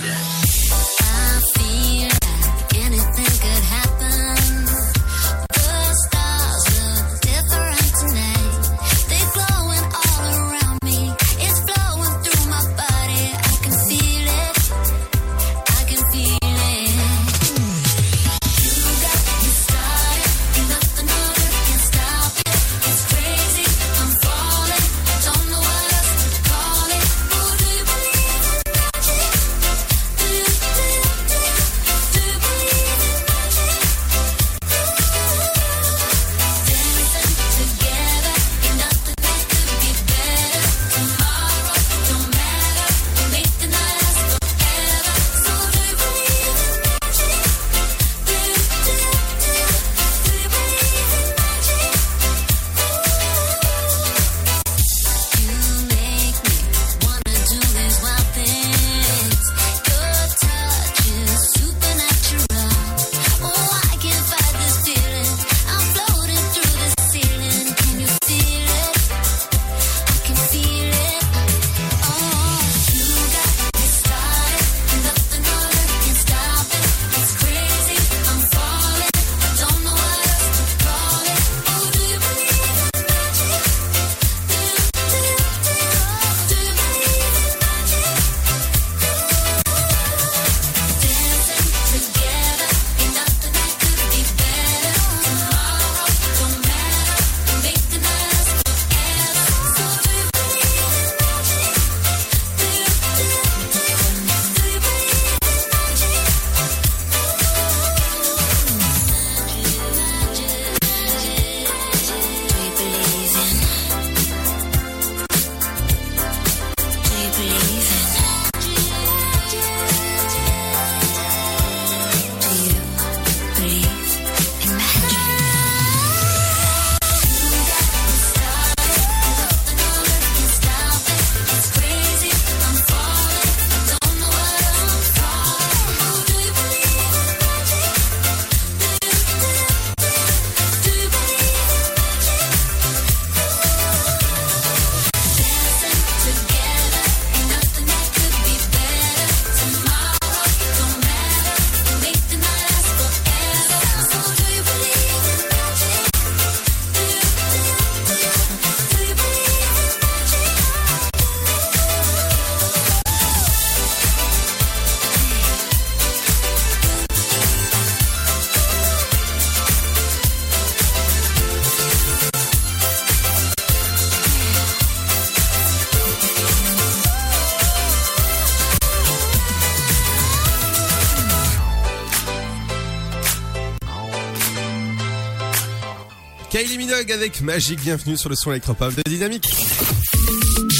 Avec Magique, bienvenue sur le son électropop de Dynamique.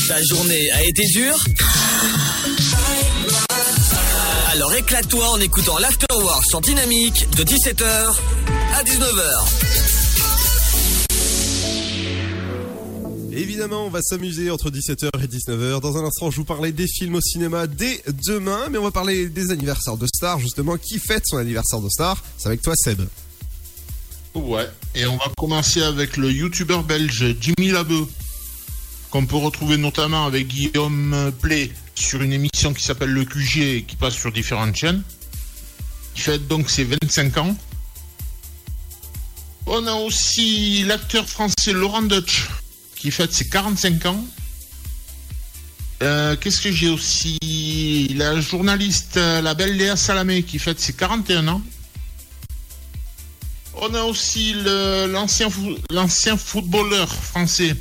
Ta journée a été dure Alors éclate-toi en écoutant l'Afterwork sur Dynamique de 17h à 19h. Évidemment, on va s'amuser entre 17h et 19h. Dans un instant, je vous parlais des films au cinéma dès demain, mais on va parler des anniversaires de stars, justement. Qui fête son anniversaire de star C'est avec toi, Seb. Ouais, et on va commencer avec le youtubeur belge Jimmy Labeu, qu'on peut retrouver notamment avec Guillaume Play sur une émission qui s'appelle Le QG et qui passe sur différentes chaînes. Il fête donc ses 25 ans. On a aussi l'acteur français Laurent Dutch qui fête ses 45 ans. Euh, Qu'est-ce que j'ai aussi? La journaliste, la belle Léa Salamé qui fête ses 41 ans. On a aussi l'ancien footballeur français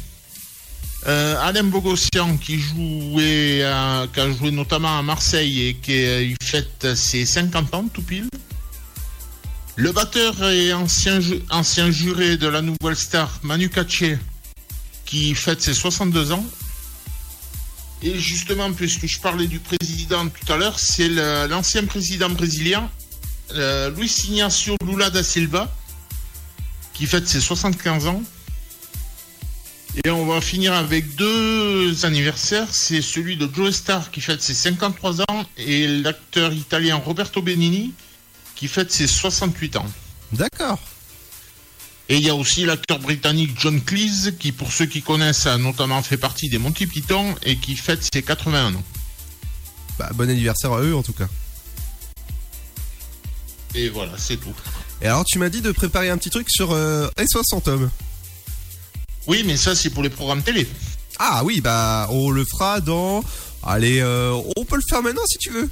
euh, Alain Bogossian qui jouait qui a joué notamment à Marseille et qui fête ses 50 ans tout pile. Le batteur et ancien, ancien juré de la nouvelle star Manu Katché qui fête ses 62 ans. Et justement, puisque je parlais du président tout à l'heure, c'est l'ancien président brésilien, euh, Luis Ignacio Lula da Silva, qui fête ses 75 ans. Et on va finir avec deux anniversaires. C'est celui de Joe Star qui fête ses 53 ans et l'acteur italien Roberto Benigni qui fête ses 68 ans. D'accord. Et il y a aussi l'acteur britannique John Cleese qui, pour ceux qui connaissent, a notamment fait partie des Monty Python et qui fête ses 81 ans. Bah, bon anniversaire à eux, en tout cas. Et voilà, c'est tout. Et alors, tu m'as dit de préparer un petit truc sur euh, S60, Tom. Oui, mais ça, c'est pour les programmes télé. Ah oui, bah, on le fera dans... Allez, euh, on peut le faire maintenant si tu veux.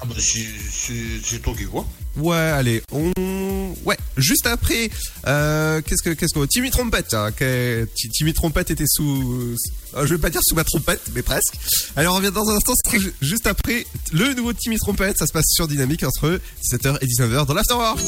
Ah bah, c'est- toi qui vois. Ouais, allez, on... Ouais, juste après, euh, qu'est-ce que... Qu'est-ce. Timmy Trompette, hein, Timmy Trompette était sous... euh, je vais pas dire sous ma trompette, mais presque. Alors, on revient dans un instant, juste après le nouveau Timmy Trompette, ça se passe sur Dynamique entre 17h et 19h dans l'Afterwork.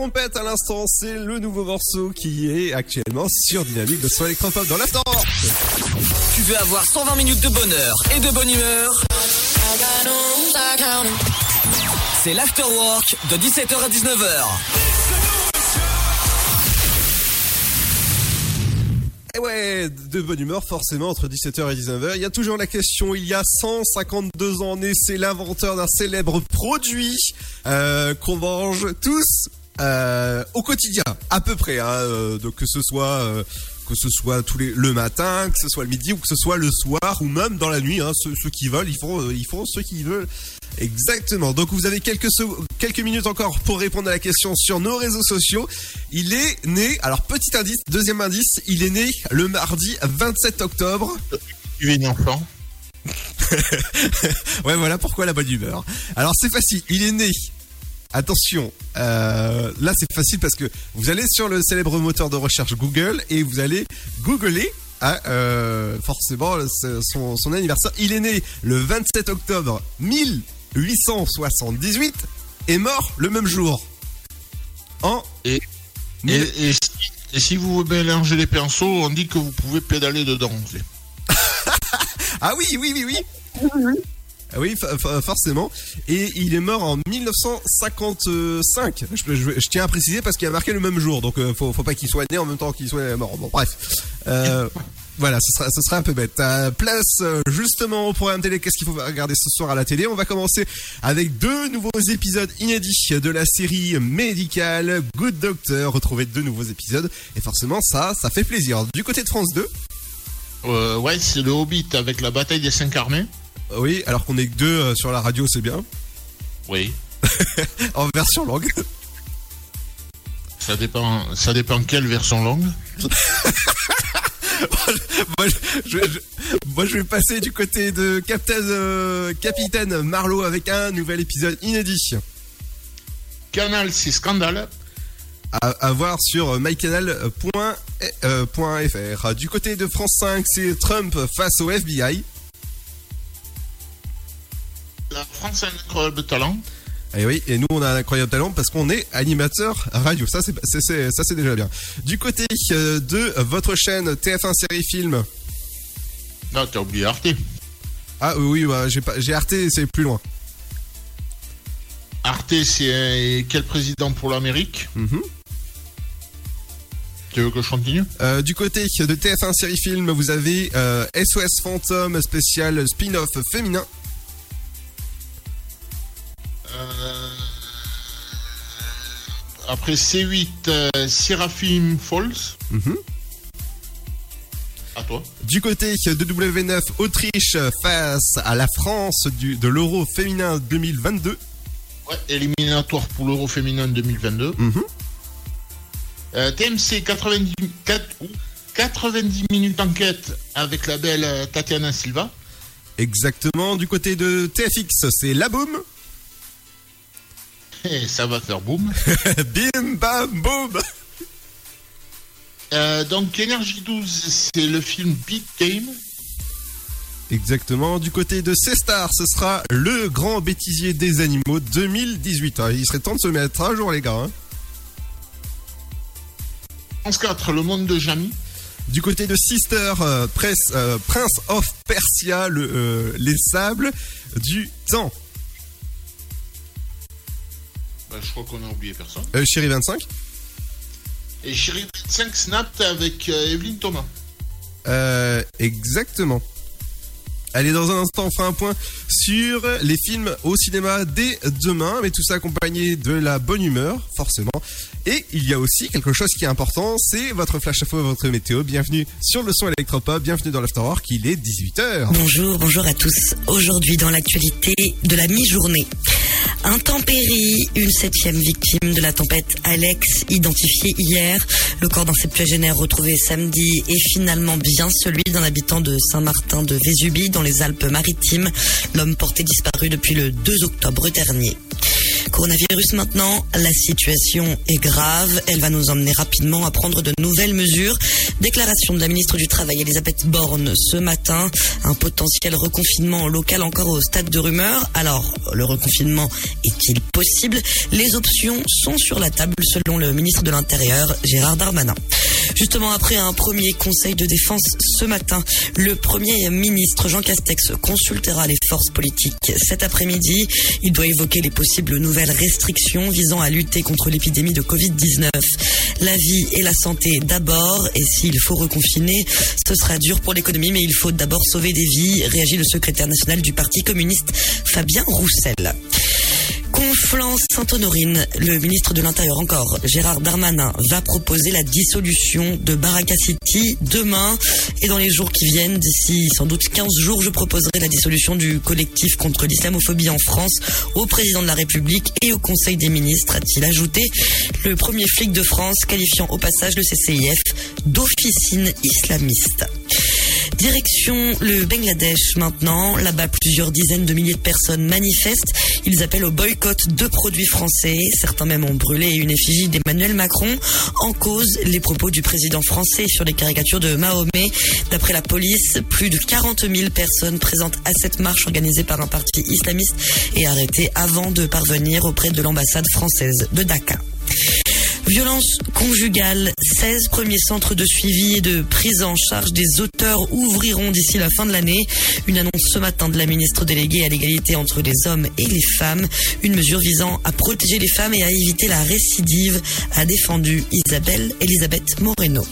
Trompette à l'instant, c'est le nouveau morceau qui est actuellement sur Dynamique de son électropop dans l'After. Tu veux avoir 120 minutes de bonheur et de bonne humeur? C'est l'Afterwork de 17h à 19h. Et ouais, de bonne humeur forcément entre 17h et 19h. Il y a toujours la question, il y a 152 ans né, c'est l'inventeur d'un célèbre produit euh, qu'on mange tous euh, au quotidien, à peu près. Hein, euh, donc que ce soit euh, que ce soit tous les le matin, que ce soit le midi ou que ce soit le soir ou même dans la nuit. Hein, ceux, ceux qui veulent, ils font ils font ce qu'ils veulent. Exactement. Donc vous avez quelques quelques minutes encore pour répondre à la question sur nos réseaux sociaux. Il est né. Alors petit indice, deuxième indice, il est né le mardi 27 octobre. Tu es né enfant. ouais, voilà pourquoi la bonne humeur. Alors c'est facile, il est né. Attention, euh, là c'est facile parce que vous allez sur le célèbre moteur de recherche Google et vous allez googler ah, euh, forcément c'est son, son anniversaire. Il est né le 27 octobre 1878 et mort le même jour. En Et, et, et si, et si vous mélangez les pinceaux, on dit que vous pouvez pédaler dedans. Ah oui, oui, oui, oui. Ah Oui, fa- fa- forcément. Et il est mort en 1955. Je, je- je tiens à préciser parce qu'il a marqué le même jour, donc euh, faut, faut pas qu'il soit né en même temps qu'il soit mort. Bon, bref. Euh, voilà, ce sera, ce sera un peu bête. Euh, place euh, justement au programme télé. Qu'est-ce qu'il faut regarder ce soir à la télé? On va commencer avec deux nouveaux épisodes inédits de la série médicale Good Doctor. Retrouver deux nouveaux épisodes et forcément ça, ça fait plaisir. Du côté de France 2. Euh, ouais, c'est le Hobbit avec la bataille des cinq armées. Oui, alors qu'on est que deux euh, sur la radio, c'est bien. Oui. en version longue. Ça dépend, ça dépend quelle version longue. moi, je, je- je- moi, je vais passer du côté de Captain, euh, Capitaine Marlowe avec un nouvel épisode inédit. Canal, c'est Scandale. À, à voir sur mycanal.fr. euh, Du côté de France 5, c'est Trump face au FBI. La France a un incroyable talent. Et oui, et nous on a un incroyable talent parce qu'on est animateur radio. Ça c'est ça déjà bien. Du côté euh, de votre chaîne TF1 série film. Non, t'as oublié Arte. Ah oui, bah, j'ai pas j'ai Arte, c'est plus loin. Arte, c'est euh, quel président pour l'Amérique? Mhm. Tu veux que je continue? Euh, du côté de TF1 série film, vous avez euh, SOS Fantôme spécial spin-off féminin. Euh, Après C8, euh, Seraphim Falls. À toi. Du côté de W9 Autriche face à la France du, de l'Euro féminin 2022. Ouais, éliminatoire pour l'Euro féminin 2022. Mhm. Euh, TMC 90, 4 ouh, 90 minutes enquête avec la belle euh, Tatiana Silva. Exactement. Du côté de TFX, c'est La Boom. Et ça va faire boum. Bim bam boum. Euh, donc Énergie 12, c'est le film Big Game. Exactement. Du côté de C-Star, ce sera le grand bêtisier des animaux 2018. Ah, il serait temps de se mettre à jour, les gars. hein. France 4, Le Monde de Jamie. Du côté de Sister, euh, Press- euh, Prince of Persia, le, les sables du temps. Bah, je crois qu'on a oublié personne. Euh, Chérie 25. Et Chérie 25 Snapped avec euh, Evelyne Thomas. Euh, exactement. Allez, dans un instant, on fera un point sur les films au cinéma dès demain, mais tout ça accompagné de la bonne humeur, forcément. Et il y a aussi quelque chose qui est important, c'est votre flash info, votre météo. Bienvenue sur le son électropop, bienvenue dans l'Afterwork, il est 18h. Bonjour, bonjour à tous. Aujourd'hui, dans l'actualité de la mi-journée, intempérie, une septième victime de la tempête Alex, identifiée hier. Le corps d'un septuagénaire retrouvé samedi est finalement bien celui d'un habitant de Saint-Martin de Vésubie, les Alpes-Maritimes. L'homme porté disparu depuis le 2 octobre dernier. Coronavirus maintenant, la situation est grave. Elle va nous emmener rapidement à prendre de nouvelles mesures. Déclaration de la ministre du Travail, Elisabeth Borne, ce matin. Un potentiel reconfinement local encore au stade de rumeur. Alors, le reconfinement est-il possible? Les options sont sur la table selon le ministre de l'Intérieur, Gérard Darmanin. Justement, après un premier conseil de défense ce matin, le premier ministre Jean Castex consultera les forces politiques cet après-midi. Il doit évoquer les possibles nouvelles restrictions visant à lutter contre l'épidémie de Covid-19. La vie et la santé d'abord, et s'il faut reconfiner, ce sera dur pour l'économie, mais il faut d'abord sauver des vies, réagit le secrétaire national du Parti communiste, Fabien Roussel. Conflans-Sainte-Honorine, le ministre de l'Intérieur encore, Gérard Darmanin, va proposer la dissolution de Baraka City demain et dans les jours qui viennent, d'ici sans doute 15 jours, je proposerai la dissolution du collectif contre l'islamophobie en France au président de la République et au Conseil des ministres, a-t-il ajouté. Le premier flic de France qualifiant au passage le CCIF d'officine islamiste. Direction le Bangladesh maintenant. Là-bas, plusieurs dizaines de milliers de personnes manifestent. Ils appellent au boycott de produits français. Certains même ont brûlé une effigie d'Emmanuel Macron. En cause, les propos du président français sur les caricatures de Mahomet. D'après la police, plus de 40 000 personnes présentes à cette marche organisée par un parti islamiste et arrêtées avant de parvenir auprès de l'ambassade française de Dhaka. Violence conjugale, 16 premiers centres de suivi et de prise en charge des auteurs ouvriront d'ici la fin de l'année. Une annonce ce matin de la ministre déléguée à l'égalité entre les hommes et les femmes. Une mesure visant à protéger les femmes et à éviter la récidive, a défendu Isabelle Elisabeth Moreno.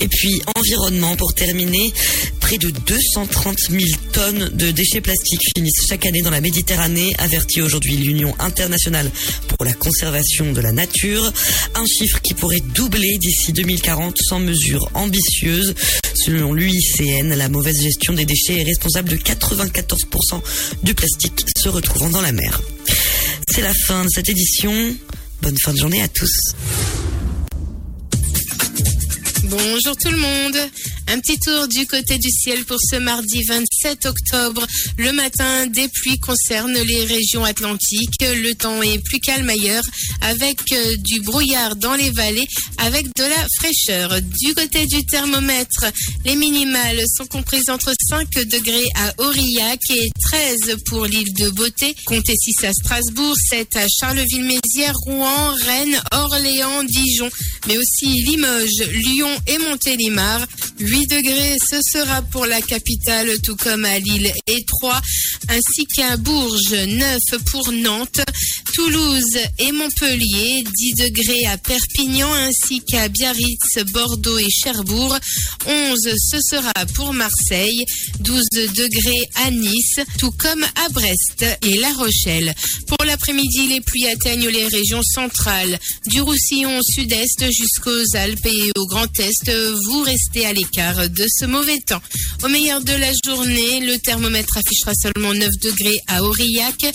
Et puis, environnement, pour terminer, près de 230 000 tonnes de déchets plastiques finissent chaque année dans la Méditerranée, avertit aujourd'hui l'Union internationale pour la conservation de la nature. Un chiffre qui pourrait doubler d'ici 2040 sans mesures ambitieuses. Selon l'UICN, la mauvaise gestion des déchets est responsable de 94% du plastique se retrouvant dans la mer. C'est la fin de cette édition. Bonne fin de journée à tous. Bonjour tout le monde. Un petit tour du côté du ciel pour ce mardi 27 octobre. Le matin, des pluies concernent les régions atlantiques. Le temps est plus calme ailleurs avec euh, du brouillard dans les vallées avec de la fraîcheur. Du côté du thermomètre, les minimales sont comprises entre 5 degrés à Aurillac et 13 pour l'île de Beauté. Comptez 6 à Strasbourg, 7 à Charleville-Mézières, Rouen, Rennes, Orléans, Dijon, mais aussi Limoges, Lyon et Montélimar. 8 degrés, ce sera pour la capitale, tout comme à Lille et Troyes, ainsi qu'à Bourges, 9 pour Nantes, Toulouse et Montpellier, 10 degrés à Perpignan, ainsi qu'à Biarritz, Bordeaux et Cherbourg, 11 ce sera pour Marseille, 12 degrés à Nice, tout comme à Brest et La Rochelle. Pour l'après-midi, les pluies atteignent les régions centrales, du Roussillon au sud-est jusqu'aux Alpes et au Grand Est. Vous restez à l'écart de ce mauvais temps. Au meilleur de la journée, le thermomètre affichera seulement 9 degrés à Aurillac,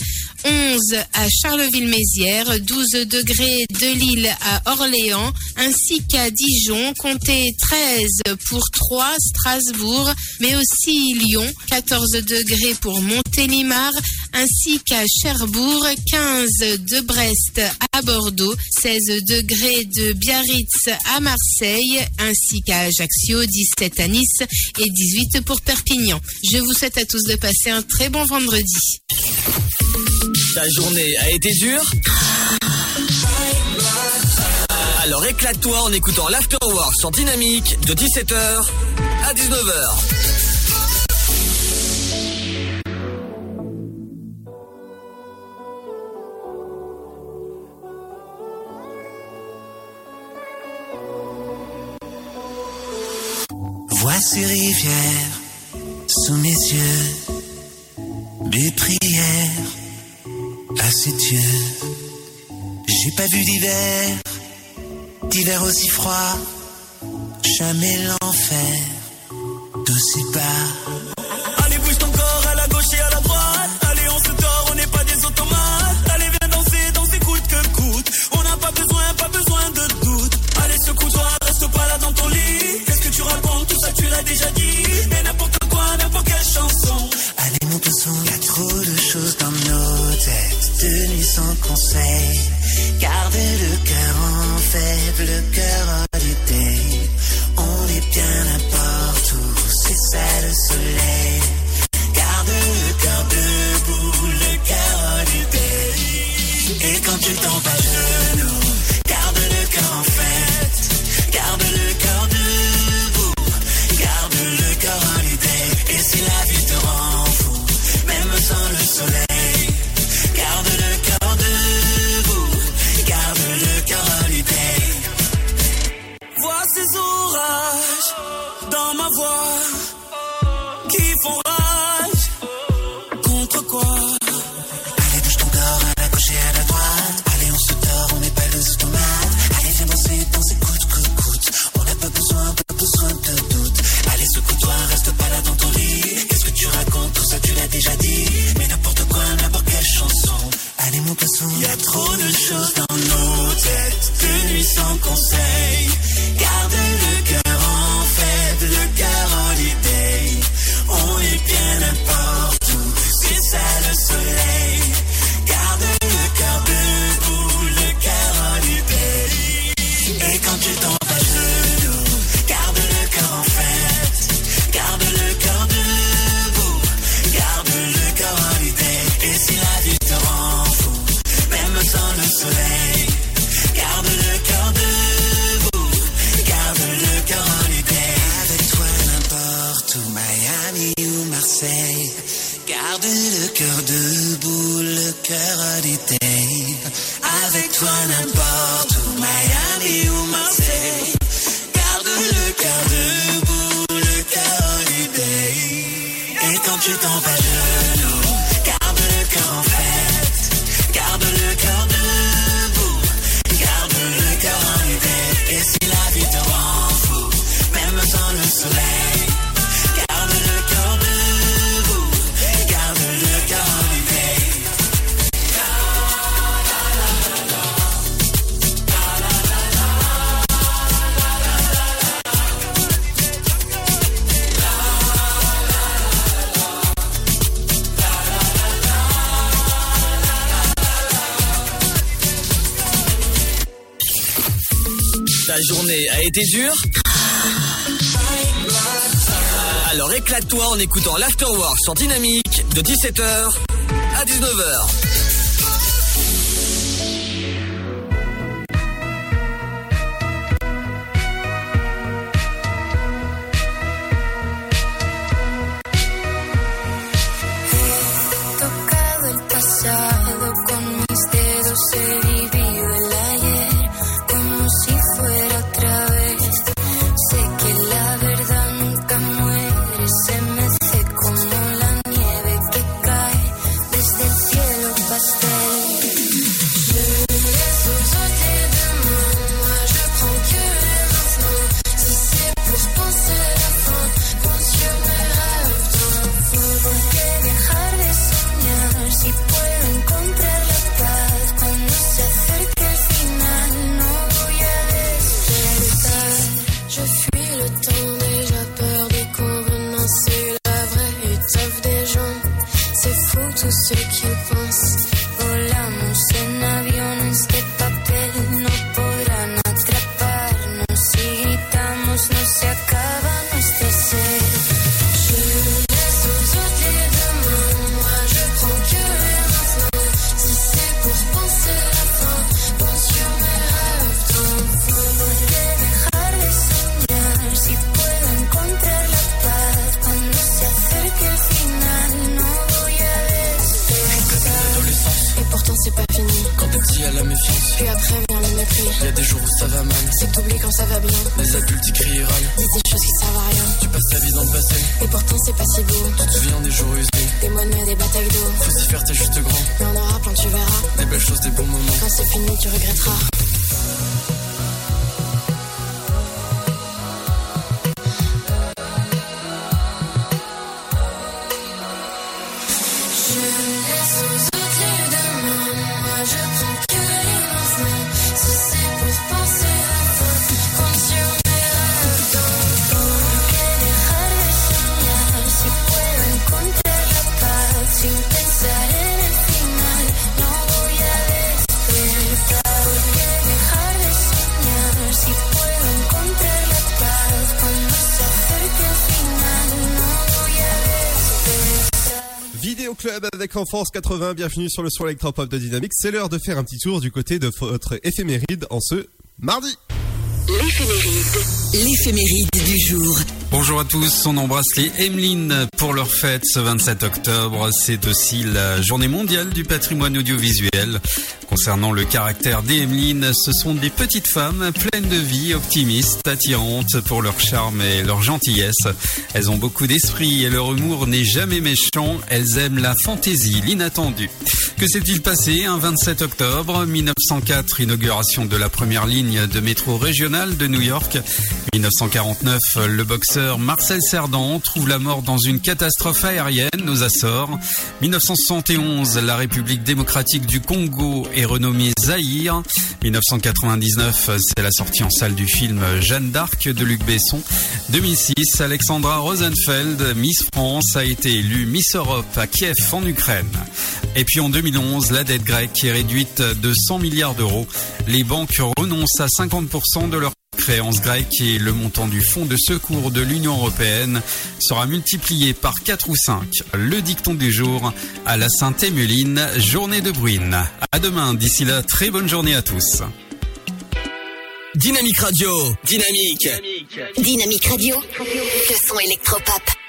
11 à Charleville-Mézières, 12 degrés de Lille à Orléans, ainsi qu'à Dijon, comptez 13 pour Troyes, Strasbourg, mais aussi Lyon, 14 degrés pour Montélimar, ainsi qu'à Cherbourg, 15 de Brest à Bordeaux, 16 degrés de Biarritz à Marseille, ainsi qu'à Ajaccio, 17 à Nice et 18 pour Perpignan. Je vous souhaite à tous de passer un très bon vendredi. Ta journée a été dure Alors éclate-toi en écoutant l'Afterwork sur Dynamique de 17h à 19h. Vois ces rivières sous mes yeux, des prières à ces dieux. J'ai pas vu d'hiver, d'hiver aussi froid, jamais l'enfer d'aussi bas. Allez, Ta journée a été dure Alors éclate-toi en écoutant l'Afterwork sur Dynamique de 17h à 19h. Avec Enfance 80. Bienvenue sur le son électropop de Dynamique. C'est l'heure de faire un petit tour du côté de votre éphéméride en ce mardi. L'éphéméride du jour. Bonjour à tous, on embrasse les Emeline pour leur fête ce 27 octobre. C'est aussi la journée mondiale du patrimoine audiovisuel. Concernant le caractère des Emeline, ce sont des petites femmes pleines de vie, optimistes, attirantes pour leur charme et leur gentillesse. Elles ont beaucoup d'esprit et leur humour n'est jamais méchant. Elles aiment la fantaisie, l'inattendu. Que s'est-il passé un 27 octobre? 1904, inauguration de la première ligne de métro régional de New York. 1949, le boxeur Marcel Cerdan trouve la mort dans une catastrophe aérienne aux Açores. 1971, la République démocratique du Congo est renommée Zaïre. 1999, c'est la sortie en salle du film Jeanne d'Arc de Luc Besson. 2006, Alexandra Rosenfeld, Miss France, a été élue Miss Europe à Kiev en Ukraine. Et puis en 2011, la dette grecque est réduite de 100 milliards d'euros. Les banques renoncent à 50% de leur créance grecque et le montant du fonds de secours de l'Union européenne sera multiplié par 4 ou 5. Le dicton du jour à la Sainte-Émeline, journée de bruine. À demain, d'ici là, très bonne journée à tous. Dynamique Radio, dynamique. Dynamique Radio. Le son électropop.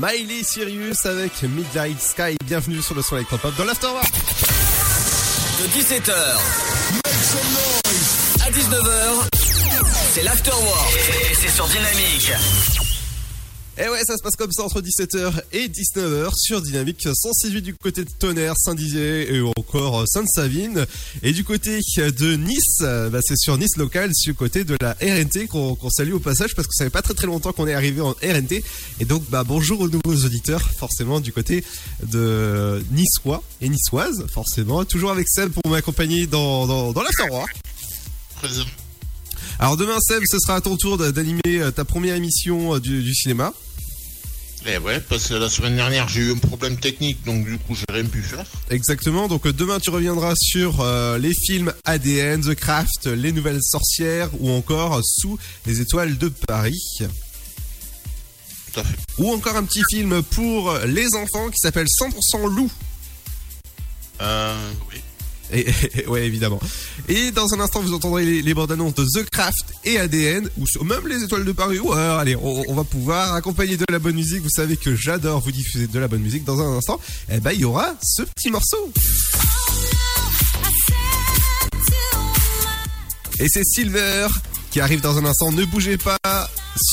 Miley Sirius avec Midnight Sky. Bienvenue sur le son électropop dans l'Afterwork. De 17h À 19h, c'est l'Afterwork. Et c'est sur Dynamique. Et Eh ouais, ça se passe comme ça entre 17h et 19h sur Dynamique 168 du côté de Tonnerre, Saint-Dizier et encore Sainte-Savine. Et du côté de Nice, euh, bah, c'est sur Nice local, sur côté de la RNT qu'on salue au passage parce que ça fait pas très très longtemps qu'on est arrivé en RNT. Et donc, bah, bonjour aux nouveaux auditeurs, forcément du côté de Niçois et Niçoises, forcément. Toujours avec Seb pour m'accompagner dans, dans, dans l'Afterwork. Présent. Alors demain Seb, ce sera à ton tour d'animer euh, ta première émission euh, du, du cinéma. Eh ouais, parce que la semaine dernière, j'ai eu un problème technique, donc du coup, j'ai rien pu faire. Exactement, donc euh, demain tu reviendras sur euh, les films ADN, The Craft, Les Nouvelles Sorcières ou encore euh, Sous les Étoiles de Paris. Tout à fait. Ou encore un petit film pour les enfants qui s'appelle 100% Loup. Euh, oui. Et, ouais, évidemment. Et dans un instant, vous entendrez les, bandes annonces de The Craft et ADN, ou même les Étoiles de Paris. Ouais, allez, on, on va pouvoir accompagner de la bonne musique. Vous savez que j'adore vous diffuser de la bonne musique. Dans un instant, eh ben, il y aura ce petit morceau. Et c'est Silver qui arrive dans un instant. Ne bougez pas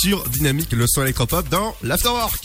sur Dynamique, le son électropop dans l'Afterwork.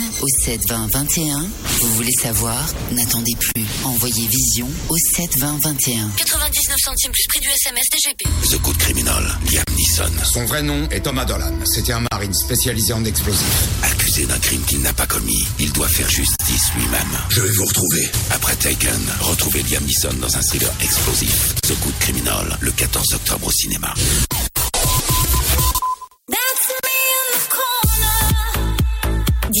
au 72021. Vous voulez savoir? N'attendez plus. Envoyez Vision au 72021. 99 centimes plus prix du SMS DGP. The Good Criminal, Liam Neeson. Son vrai nom est Thomas Dolan. C'était un marine spécialisé en explosifs. Accusé d'un crime qu'il n'a pas commis, il doit faire justice lui-même. Je vais vous retrouver. Après Taken, retrouvez Liam Neeson dans un thriller explosif. The Good Criminal, le 14 octobre au cinéma.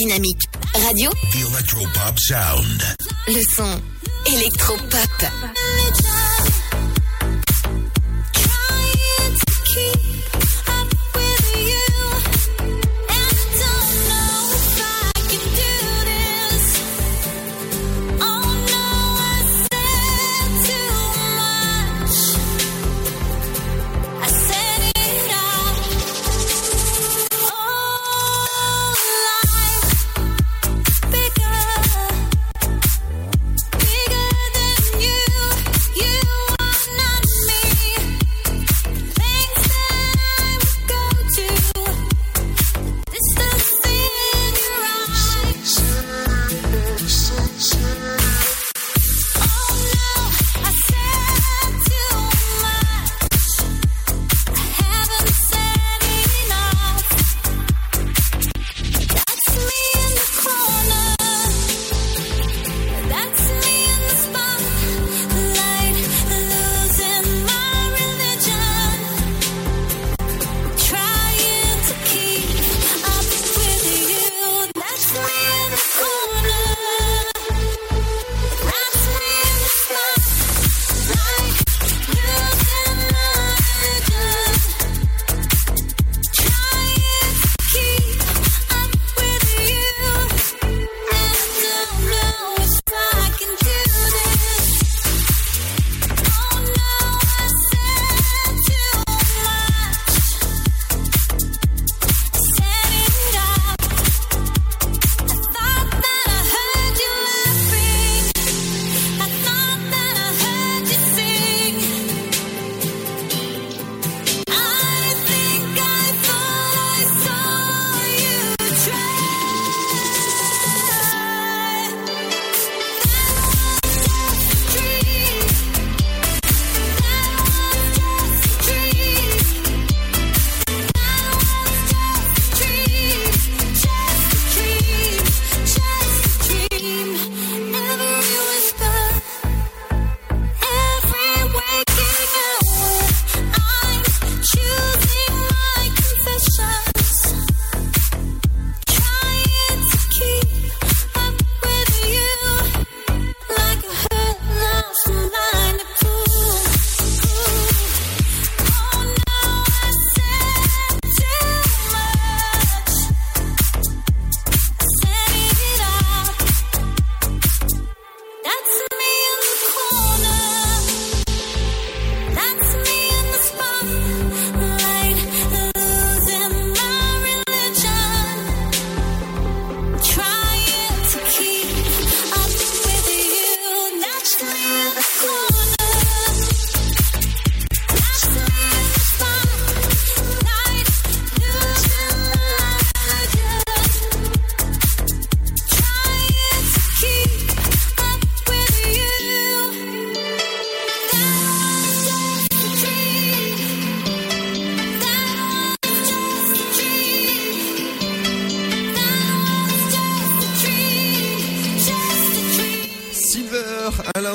Dynamique. Radio. The Electropop Sound. Le son électropop.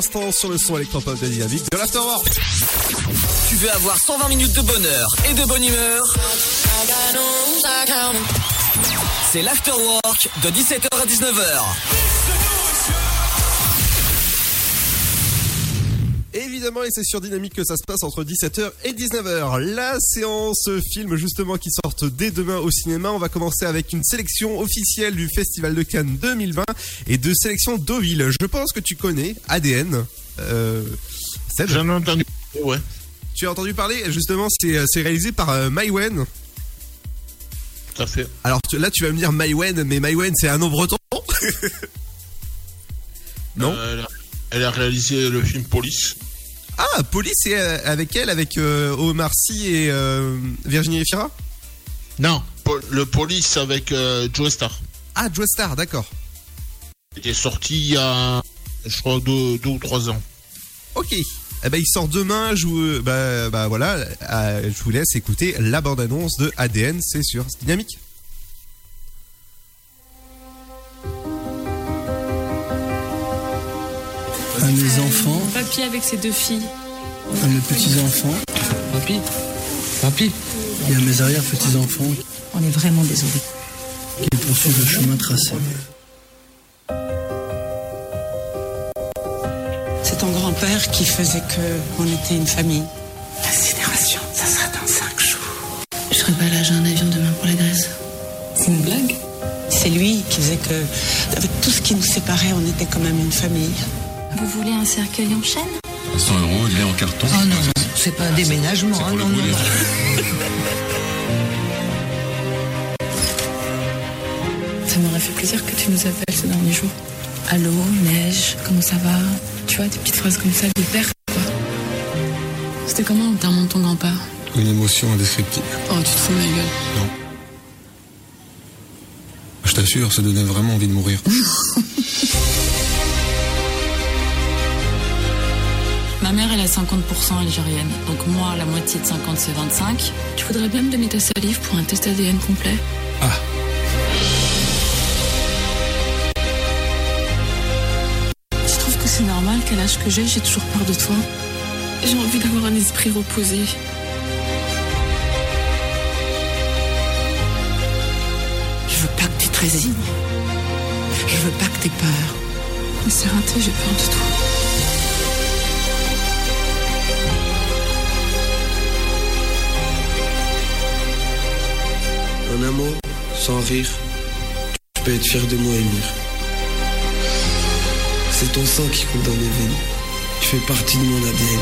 L'instant sur le son électropop de Dynamique de l'Afterwork. Tu veux avoir 120 minutes de bonheur et de bonne humeur C'est l'Afterwork de 17h à 19h. Évidemment, et c'est sur Dynamique que ça se passe entre 17h et 19h. La séance film justement qui sortent dès demain au cinéma. On va commencer avec une sélection officielle du Festival de Cannes 2020 et de sélection Deauville. Je pense que tu connais ADN. Euh, J'en ai entendu. Ouais. Tu as entendu parler Justement, c'est c'est réalisé par euh, Maïwen. Tout à fait. Alors tu- là, tu vas me dire Maïwen, mais Maïwen, c'est un nom breton Non Euh, elle, a, elle a réalisé le film Police. Ah, Police, c'est euh, avec elle, avec euh, Omar Sy et euh, Virginie Efira? Non, Po- le Police avec euh, Joe Star. Ah, Joe Star, d'accord. Il était sorti il y a, je crois, deux, deux ou trois ans. Ok. Eh ben, il sort demain. Je vous, bah, bah voilà. euh, je vous laisse écouter la bande-annonce de ADN. C'est sur Dynamique. à mes enfants, Papy avec ses deux filles. à mes petits-enfants. Papy Papy Et à mes arrière-petits-enfants On est vraiment désolé. qui poursuivent le chemin tracé. Grand-père qui faisait que on était une famille. L'incinération, ça sera dans cinq jours. Je serai pas là, j'ai un avion demain pour la Grèce. C'est une blague C'est lui qui faisait que, avec tout ce qui nous séparait, on était quand même une famille. Vous voulez un cercueil en chaîne? 100 euros, il est en carton. Oh non, non, c'est pas un déménagement. hein, non, non, non. Ça m'aurait fait plaisir que tu nous appelles ces derniers jours. Allô, neige, comment ça va? Tu vois, des petites phrases comme ça, des pères, quoi. C'était comment l'enterrement de ton grand-père? Une émotion indescriptible. Oh, tu te fous de ma gueule. Non. Je t'assure, ça donnait vraiment envie de mourir. Ma mère, elle a 50% algérienne. Donc moi, la moitié de 50, c'est 25. Tu voudrais bien me donner ta salive pour un test ADN complet? Ah. Que c'est normal qu'à l'âge que j'ai, j'ai toujours peur de toi J'ai envie d'avoir un esprit reposé. Je veux pas que tu te résignes. Je veux pas que t'aies peur. Mais c'est raté, j'ai peur de toi. Un amour, sans rire, tu peux être fier de moi, Emir. C'est ton sang qui coule dans mes veines. Tu fais partie de mon ADN.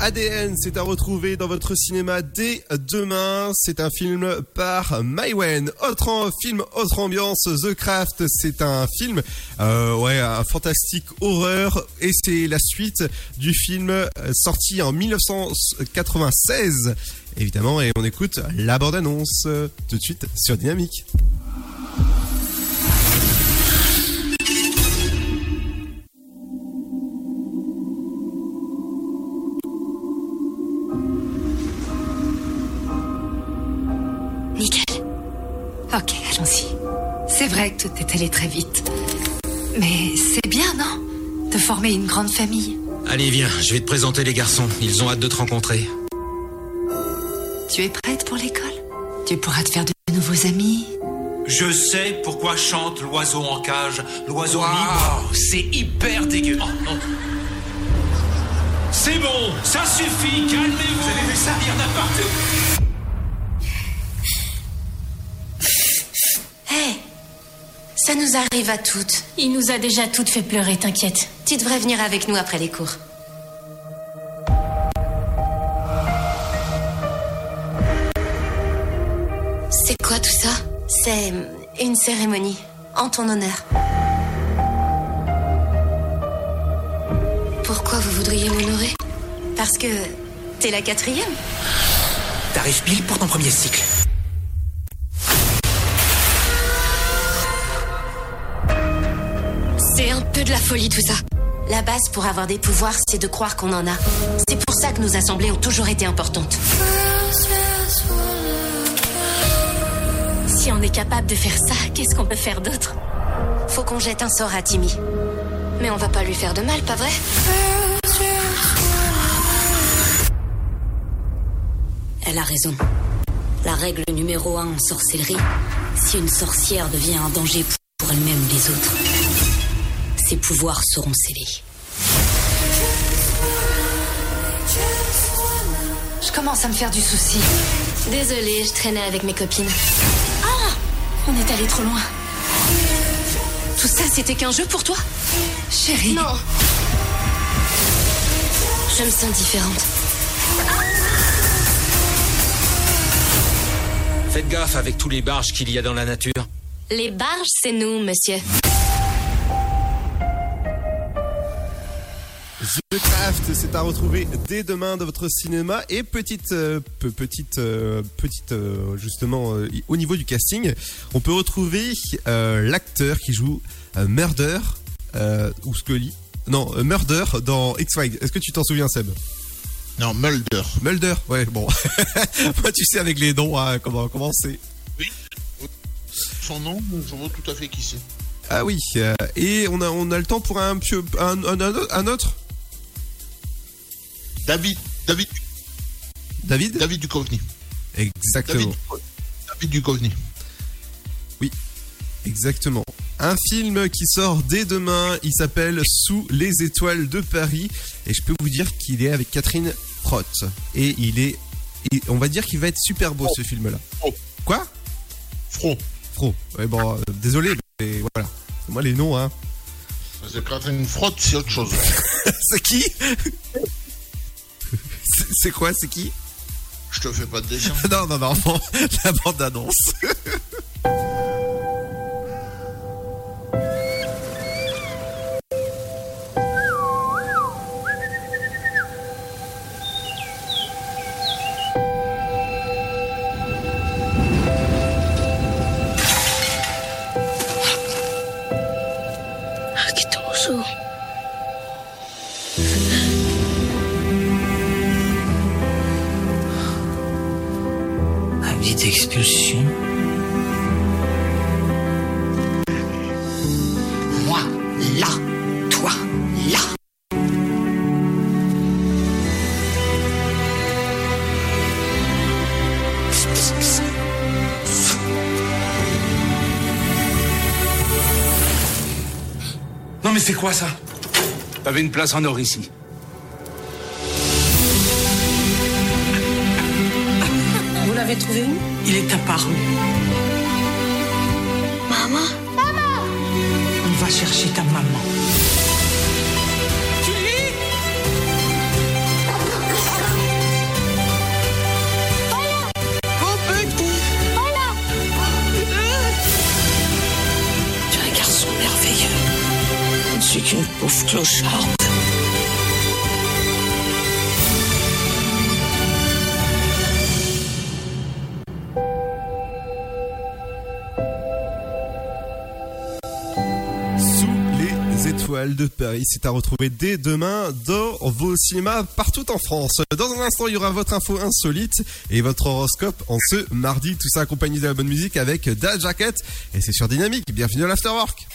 ADN, c'est à retrouver dans votre cinéma dès demain. C'est un film par Maïwen. Autre film, autre ambiance. The Craft, c'est un film, euh, ouais, fantastique horreur. Et c'est la suite du film euh, sorti en 1996. Évidemment, et on écoute la bande-annonce euh, tout de suite sur Dynamique. Nickel. Ok, allons-y. C'est vrai que tout est allé très vite. Mais c'est bien, non? De former une grande famille. Allez, viens, je vais te présenter les garçons. Ils ont hâte de te rencontrer. Tu es prête pour l'école? Tu pourras te faire de nouveaux amis. Je sais pourquoi chante l'oiseau en cage, l'oiseau libre. C'est hyper dégueu. Oh, non. C'est bon, ça suffit, calmez-vous. Vous avez vu ça, il y en a partout. Hé Ça nous arrive à toutes. Il nous a déjà toutes fait pleurer, t'inquiète. Tu devrais venir avec nous après les cours. Quoi tout ça C'est une cérémonie en ton honneur. Pourquoi vous voudriez m'honorer? Parce que t'es la quatrième. T'arrives pile pour ton premier cycle. C'est un peu de la folie tout ça. La base pour avoir des pouvoirs, c'est de croire qu'on en a. C'est pour ça que nos assemblées ont toujours été importantes. Si on est capable de faire ça, qu'est-ce qu'on peut faire d'autre? Faut qu'on jette un sort à Timmy. Mais on va pas lui faire de mal, pas vrai? Elle a raison. La règle numéro un en sorcellerie, si une sorcière devient un danger pour elle-même ou les autres, ses pouvoirs seront scellés. Je commence à me faire du souci. Désolée, je traînais avec mes copines. On est allé trop loin. Tout ça, c'était qu'un jeu pour toi Chérie. Non. Je me sens différente. Faites gaffe avec tous les barges qu'il y a dans la nature. Les barges, c'est nous, monsieur. The Craft, c'est à retrouver dès demain dans votre cinéma. Et petite, euh, pe- petite, euh, petite, euh, justement, au niveau du casting, on peut retrouver l'acteur qui joue Murder ou Scully. Non, Murder dans X-Files. Est-ce que tu t'en souviens, Seb? Non, Mulder. Mulder, ouais, bon. Moi, tu sais, avec les noms, hein, comment, comment c'est. Son nom, je vois tout à fait qui c'est. Ah oui, et on a, on a le temps pour un- un autre? David, David, David David Duchovny. Exactement. David, Duchovny. Oui, exactement. Un film qui sort dès demain, il s'appelle Sous les étoiles de Paris et je peux vous dire qu'il est avec Catherine Trott et il est et on va dire qu'il va être super beau ce film là. Quoi? Fro. Fro. Ouais bon, euh, désolé mais voilà. Moi les noms hein. Que Catherine Frotte, c'est autre chose. c'est qui? C'est- quoi C'est qui? Je te fais pas de dessin. Non non non, bon, la bande annonce. Moi, là. Toi, là. Non mais c'est quoi ça? T'avais une place en or ici. Trouvé Il est apparu. Maman? Maman On va chercher ta maman. Tu es un garçon merveilleux. Je ne suis qu'une pauvre clocharde. De Paris, c'est à retrouver dès demain dans vos cinémas partout en France. Dans un instant, il y aura votre info insolite et votre horoscope en ce mardi. Tout ça accompagné de la bonne musique avec Da Jacket et c'est sur Dynamique. Bienvenue à l'Afterwork.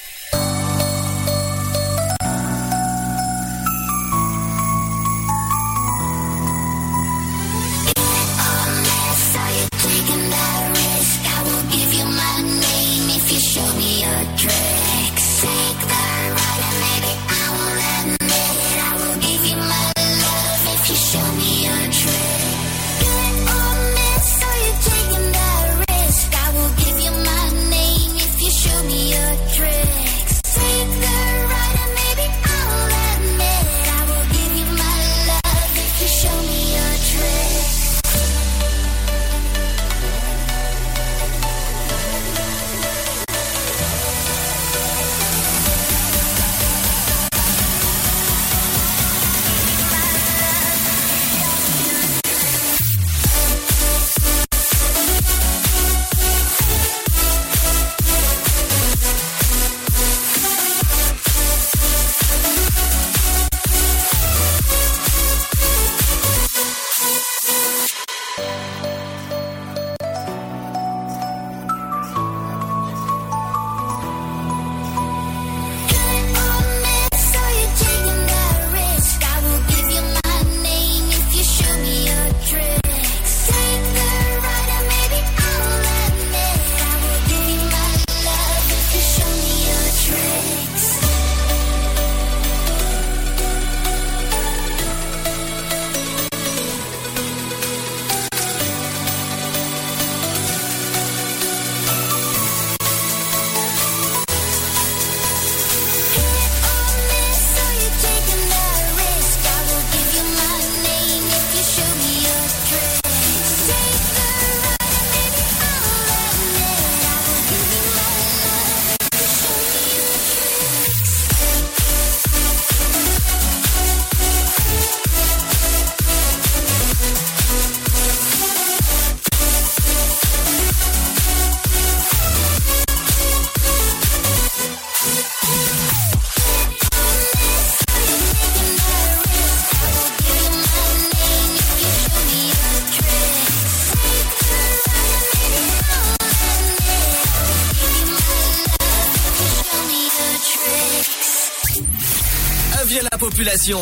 Population.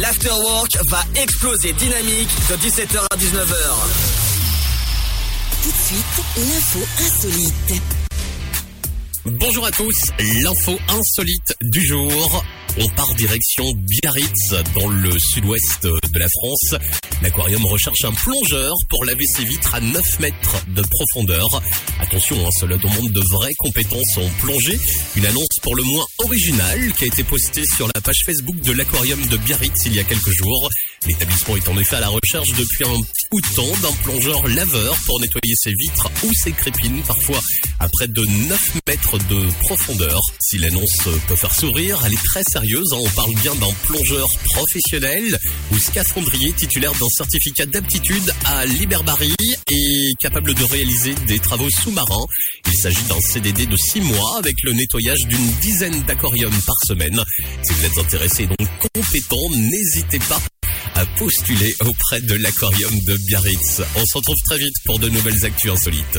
L'afterwork va exploser dynamique de 17h à 19h. Tout de suite, l'info insolite. Bonjour à tous, l'info insolite du jour. On part direction Biarritz, dans le sud-ouest de la France. L'aquarium recherche un plongeur pour laver ses vitres à 9 mètres de profondeur. Attention, hein, cela demande de vraies compétences en plongée. Une annonce pour le moins originale qui a été postée sur la page Facebook de l'aquarium de Biarritz il y a quelques jours. L'établissement est en effet à la recherche depuis un bout de temps d'un plongeur laveur pour nettoyer ses vitres ou ses crépines, parfois à près de 9 mètres de profondeur. Si l'annonce peut faire sourire, elle est très sérieuse. hein. On parle bien d'un plongeur professionnel ou scaphandrier titulaire d'un certificat d'aptitude à l'Iberbarie et capable de réaliser des travaux sous-marins. Il s'agit d'un CDD de 6 mois avec le nettoyage d'une dizaine d'aquariums par semaine. Si vous êtes intéressé et donc compétent, n'hésitez pas à postuler auprès de l'aquarium de Biarritz. On se retrouve très vite pour de nouvelles actus insolites.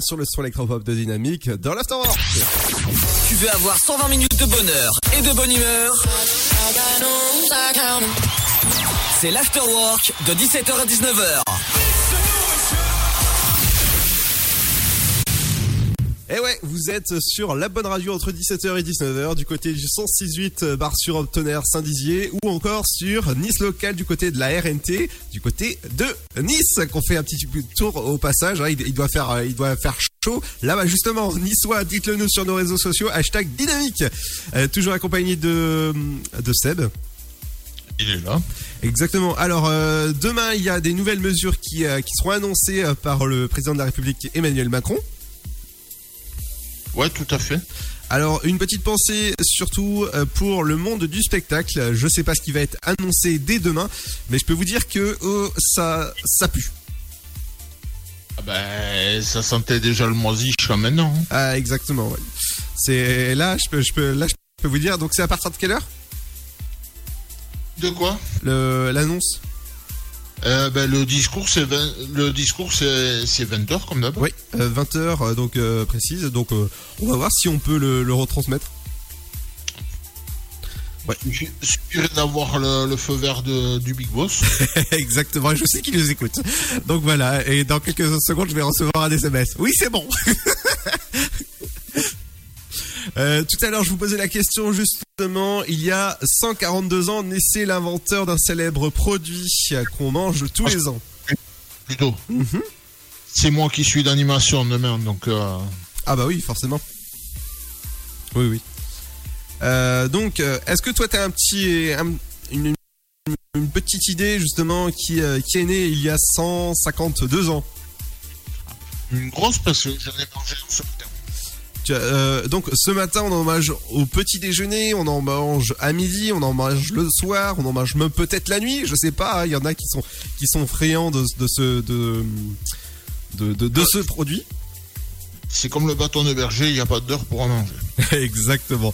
Sur le son électropop de Dynamique dans l'Afterwork. Tu veux avoir 120 minutes de bonheur et de bonne humeur? C'est l'Afterwork de 17h à 19h. Vous êtes sur la bonne radio entre 17h et 19h du côté du 106.8 bar sur Tonnerre Saint-Dizier ou encore sur Nice local du côté de la RNT du côté de Nice qu'on fait un petit tour au passage. hein, il, il doit faire, euh, il doit faire chaud. Là, bah justement, niçois, dites-le nous sur nos réseaux sociaux. Hashtag dynamique. Euh, toujours accompagné de de Seb. Il est là. Exactement. Alors euh, demain, il y a des nouvelles mesures qui, euh, qui seront annoncées par le président de la République Emmanuel Macron. Ouais, tout à fait. Alors une petite pensée surtout euh, pour le monde du spectacle. Je sais pas ce qui va être annoncé dès demain, mais je peux vous dire que oh, ça ça pue. Ah ben, ça sentait déjà le moisi jusqu'à maintenant. hein. Ah exactement. ouais. C'est là je peux je peux là je peux vous dire. Donc c'est à partir de quelle heure? De quoi? Le l'annonce Euh, ben, le discours, c'est 20 le discours, c'est c'est 20 heures comme d'hab. Oui, 20 h donc euh, précise. Donc euh, on va voir si on peut le, le retransmettre. Ouais. Il suffirait d'avoir le, le feu vert de, du Big Boss. Exactement, je sais qu'il nous écoute. Donc voilà, et dans quelques secondes, je vais recevoir un SMS. Oui, c'est bon. Euh, tout à l'heure, je vous posais la question justement. Il y a 142 ans, naissait l'inventeur d'un célèbre produit qu'on mange tous les ans. Plutôt. Mhm. C'est moi qui suis d'animation demain, donc. euh, Ah bah oui, forcément. Oui, oui. Euh, donc, est-ce que toi, tu as un petit, un- une, une petite idée justement qui, qui est née il y a 152 ans? Une grosse parce que j'en ai mangé un as, euh, donc ce matin on en mange au petit déjeuner, on en mange à midi, on en mange le soir, on en mange même peut-être la nuit, je sais pas. hein, Il y en a qui sont qui sont friands de, de ce de de, de, de ce produit. C'est comme le bâton de berger, il n'y a pas d'heure pour en manger. Exactement.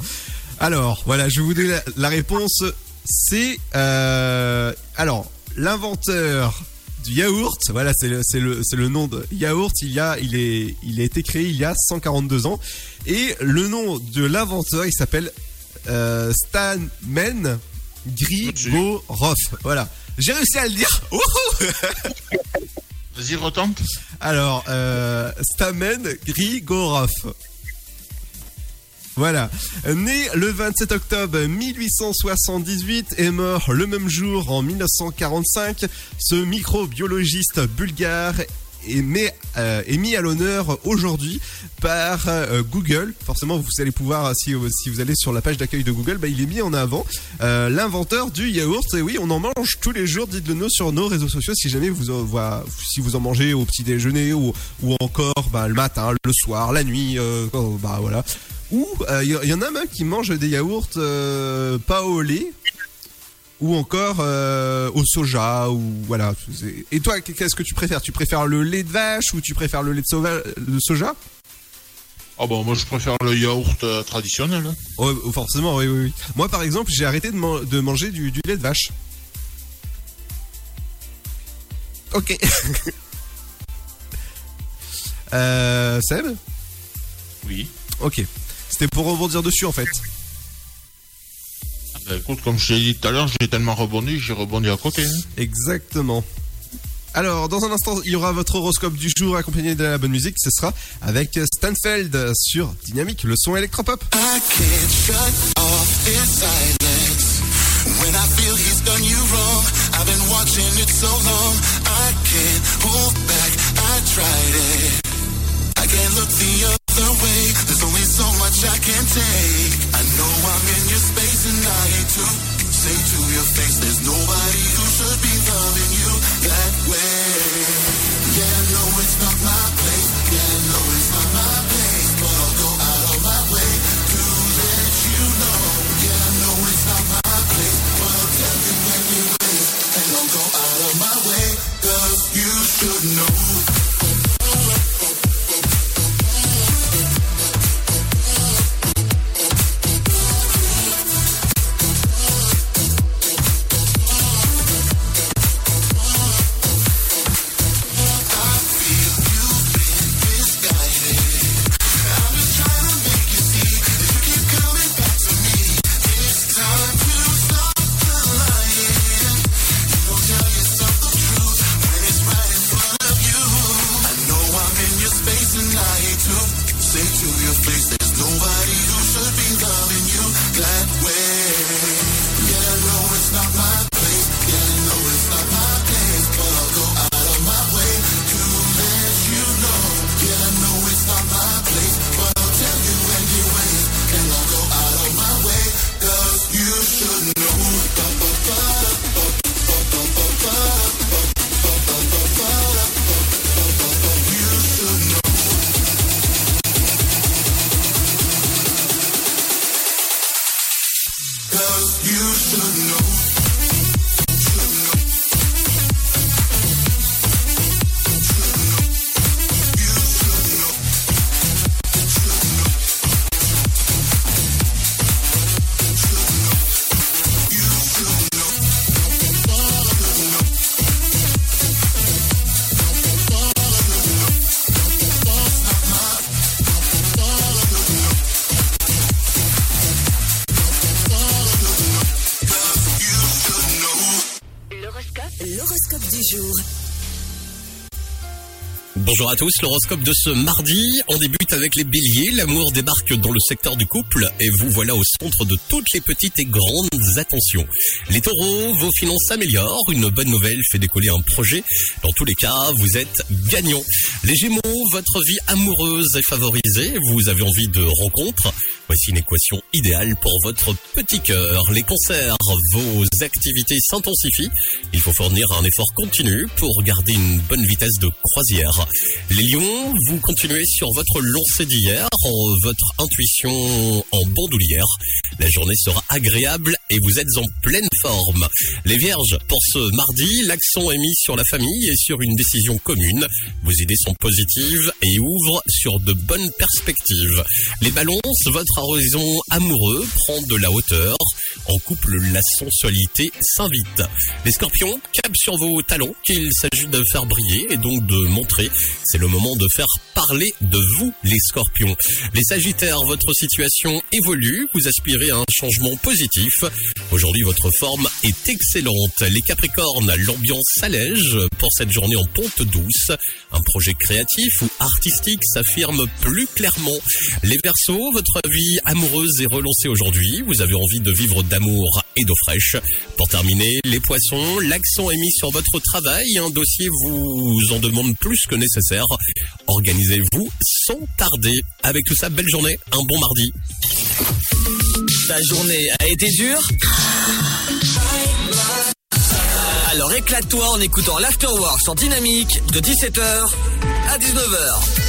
Alors voilà, je vous donner la, la réponse. C'est euh, alors l'inventeur du yaourt. Voilà, c'est le, c'est le, c'est le nom de yaourt. Il y a, il est, il a été créé il y a 142 ans. Et le nom de l'inventeur, il s'appelle euh, Stan Men Grigorov. Voilà. J'ai réussi à le dire. Vas-y, retente. Alors, euh, Stamen Grigorov. Voilà. Né le 27 octobre 1878 et mort le même jour en 1945, ce microbiologiste bulgare est, mis- euh, est mis à l'honneur aujourd'hui par euh, Google. Forcément, vous allez pouvoir, si, si vous allez sur la page d'accueil de Google, bah, il est mis en avant euh, l'inventeur du yaourt. Et oui, on en mange tous les jours. Dites-le nous sur nos réseaux sociaux si jamais vous en, mangez au petit déjeuner ou, encore bah, le matin, le soir, la nuit. euh, quand- bah voilà. Ou il y, en a même qui mangent des yaourts euh, pas au lait ou encore euh, au soja ou voilà. Et toi, qu'est-ce que tu préfères? Tu préfères le lait de vache ou tu préfères le lait de, soja? Ah bon, moi je préfère le yaourt euh, traditionnel. hein. Ouais, forcément, oui, oui, oui. Moi, par exemple, j'ai arrêté de, man- de manger du, du lait de vache. Ok. euh, Seb? Oui. Ok. C'était pour rebondir dessus, en fait. Bah, écoute, comme je t'ai dit tout à l'heure, j'ai tellement rebondi, j'ai rebondi à côté. hein. Exactement. Alors, dans un instant, il y aura votre horoscope du jour accompagné de la bonne musique. Ce sera avec Stanfeld sur Dynamique, le son électropop. I can't shut off this silence. When I feel he's done you wrong, I've been watching it so long. I can't hold back, I tried it. Can't look the other way. There's only so much I can take. I know I'm in your space and I hate to say to your face, there's nobody who should be loving you À tous, l'horoscope de ce mardi. On débute avec les béliers. L'amour débarque dans le secteur du couple et vous voilà au centre de toutes les petites et grandes attentions. Les taureaux, vos finances s'améliorent. Une bonne nouvelle fait décoller un projet. Dans tous les cas, vous êtes gagnant. Les gémeaux, votre vie amoureuse est favorisée. Vous avez envie de rencontres. Voici une équation idéale pour votre petit cœur. Les cancers, vos activités s'intensifient. Il faut fournir un effort continu pour garder une bonne vitesse de croisière. Les lions, vous continuez sur votre lancée d'hier, votre intuition en bandoulière. La journée sera agréable et vous êtes en pleine forme. Les vierges, pour ce mardi, l'accent est mis sur la famille et sur une décision commune. Vos idées sont positives et ouvrent sur de bonnes perspectives. Les balances, votre horizon amoureux prend de la hauteur. En couple, la sensualité s'invite. Les scorpions, cap sur vos talents qu'il s'agit de faire briller et donc de montrer. C'est le moment de faire parler de vous, les scorpions. Les sagittaires, votre situation évolue. Vous aspirez à un changement positif. Aujourd'hui, votre forme est excellente. Les capricornes, l'ambiance s'allège pour cette journée en ponte douce. Un projet créatif ou artistique s'affirme plus clairement. Les versos, votre vie amoureuse est relancée aujourd'hui. Vous avez envie de vivre d'amour et d'eau fraîche. Pour terminer, les poissons, l'accent est mis sur votre travail. Un dossier vous en demande plus que nécessaire. Organisez-vous sans tarder. Avec tout ça, belle journée, un bon mardi. Ta journée a été dure Alors éclate-toi en écoutant l'Afterwork sur Dynamique de 17h à 19h.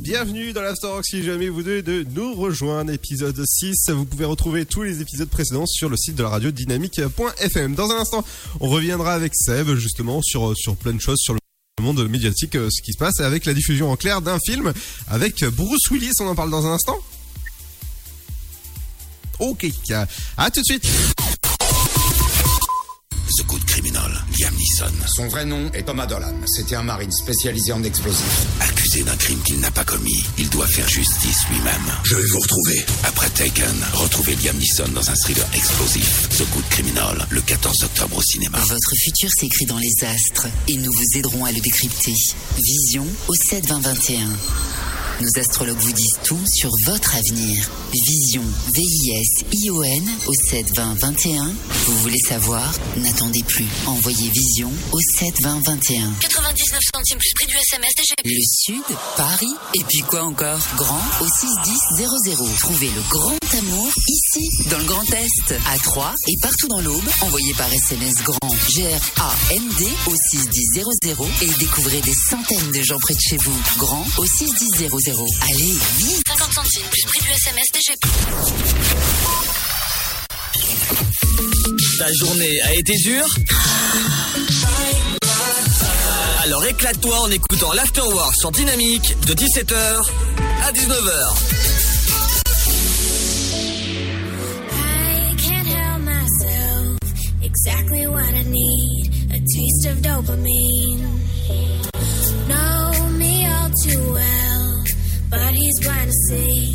Bienvenue dans l'Afterwork si jamais vous devez de nous rejoindre, épisode 6. Vous pouvez retrouver tous les épisodes précédents sur le site de la radio dynamique.fm. Dans un instant, on reviendra avec Seb justement sur, sur plein de choses, sur le monde médiatique, euh, ce qui se passe avec la diffusion en clair d'un film avec Bruce Willis. On en parle dans un instant Ok, à tout de suite. Son vrai nom est Thomas Dolan. C'était un marine spécialisé en explosifs. Accusé d'un crime qu'il n'a pas commis, il doit faire justice lui-même. Je vais vous retrouver. Après Taken, retrouvez Liam Neeson dans un thriller explosif. The Good Criminal, le 14 octobre au cinéma. Votre futur s'écrit dans les astres et nous vous aiderons à le décrypter. Vision au 7 20 21. Nos astrologues vous disent tout sur votre avenir. Vision, V-I-S-I-O-N au 7 20 21. Vous voulez savoir? N'attendez plus. Envoyez Vision au 7 20 21. 99 centimes plus prix du SMS DGP. Le Sud, Paris, et puis quoi encore? Grand au 61000. Trouvez le grand amour ici, dans le Grand Est, à Troyes et partout dans l'Aube. Envoyez par SMS grand G-R-A-N-D au 61000 et découvrez des centaines de gens près de chez vous. Grand au 61000. Allez, vite 50 centimes plus prix du SMS DGP. Ta journée a été dure Alors éclate-toi en écoutant l'Afterwork sur Dynamique de 17h à 19h. I can't help myself. Exactly what I need. A taste of dopamine. Know me all too well, but he's blind to see.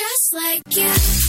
just like you.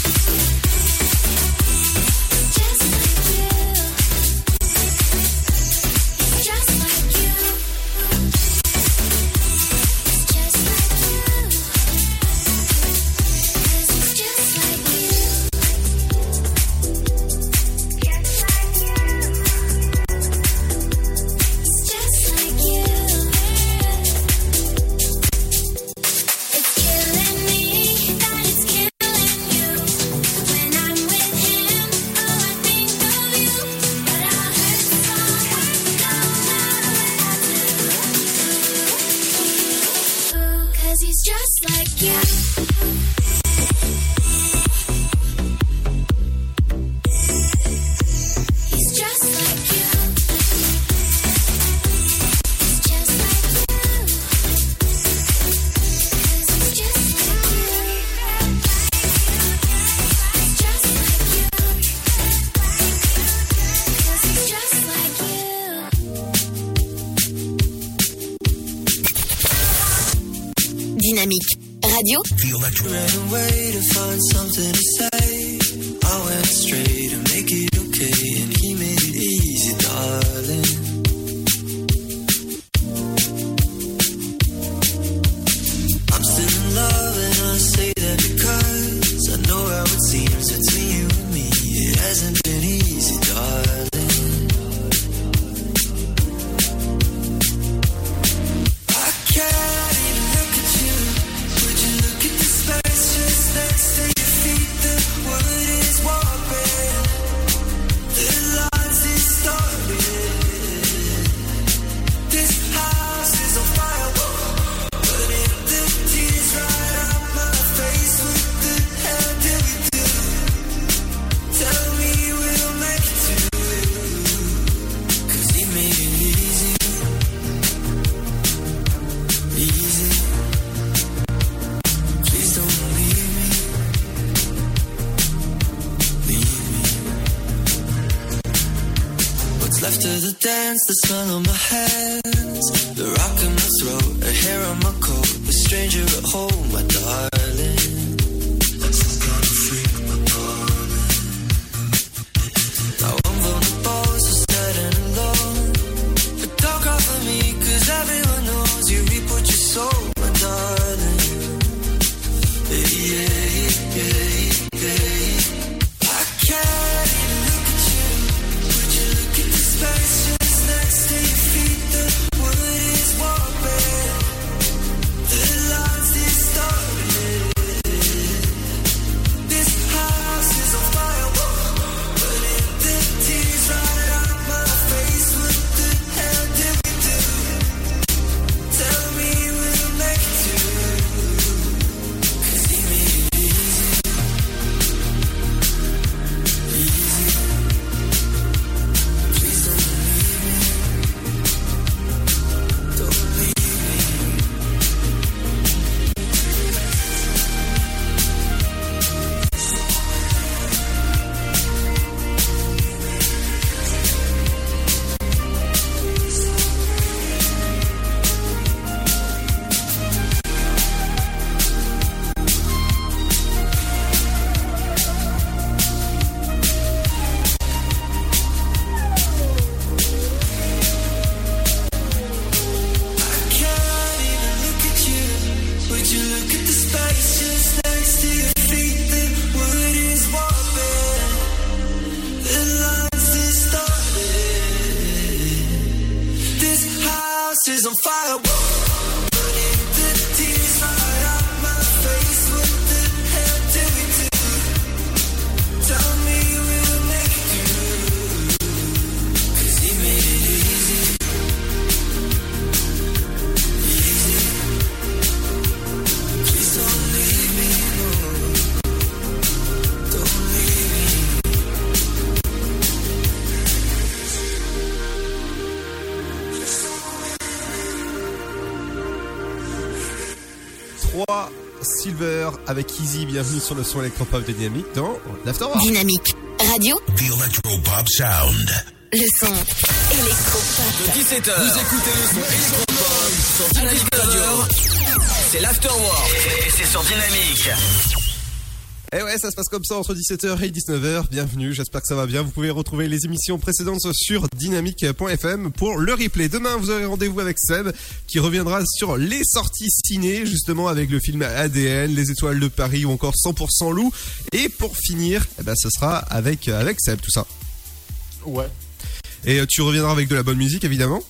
I to find something to say. Avec Easy, bienvenue sur le son électropop de Dynamique dans l'Afterwork. Dynamique. Radio. The Electropop Sound. Le son électropop. De 17h, vous écoutez le son électropop sur Dynamique Radio. C'est l'Afterwork et c'est sur Dynamique. Et ouais, ça se passe comme ça entre 17h et 19h. Bienvenue, j'espère que ça va bien. Vous pouvez retrouver les émissions précédentes sur dynamique.fm pour le replay. Demain, vous aurez rendez-vous avec Seb qui reviendra sur les sorties ciné, justement avec le film ADN, Les Étoiles de Paris ou encore 100% Loup. Et pour finir, eh ben, ce sera avec, avec Seb, tout ça. Ouais. Et euh, tu reviendras avec de la bonne musique, évidemment.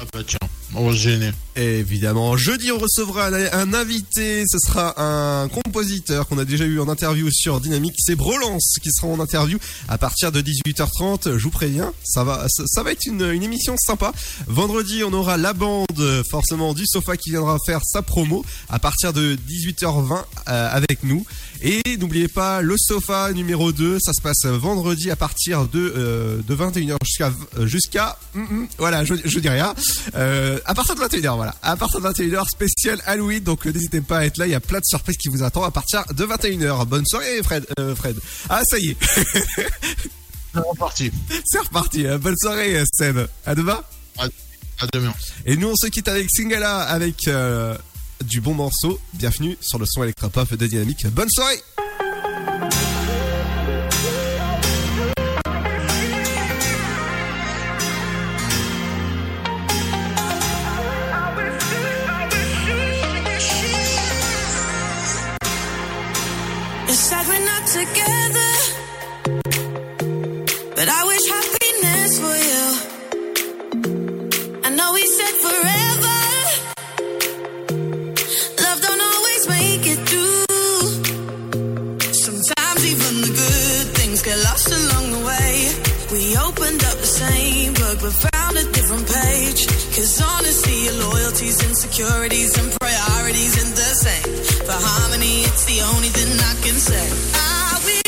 Ah bah tiens, on va se gêner. Évidemment, jeudi on recevra un, invité, ce sera un compositeur qu'on a déjà eu en interview sur Dynamique, c'est Brolance qui sera en interview à partir de 18h30, je vous préviens, ça va ça, va être une, une émission sympa. Vendredi, on aura la bande forcément du sofa qui viendra faire sa promo à partir de 18h20 euh, avec nous. Et n'oubliez pas le sofa numéro 2, ça se passe vendredi à partir de euh, de 21h jusqu'à jusqu'à mm, mm, voilà, je, je dis rien. Euh, à partir de 21h voilà. À partir de 21h, spécial Halloween. Donc, euh, n'hésitez pas à être là. Il y a plein de surprises qui vous attendent à partir de 21h. Bonne soirée, Fred. Euh, Fred. Ah, ça y est. C'est reparti. C'est reparti. Hein. Bonne soirée, euh, Seb. À demain. À, demain. Et nous, on se quitte avec Singala, avec du bon morceau. Bienvenue sur le son électropop de Dynamique. Bonne soirée. together. But I wish happiness for you. I know we said forever. Love don't always make it through. Sometimes even the good things get lost along the way. We opened up the same book but found a different page. Cause honestly, your loyalties, insecurities, and priorities in the same. For harmony, it's the only thing I can say. Ah, I will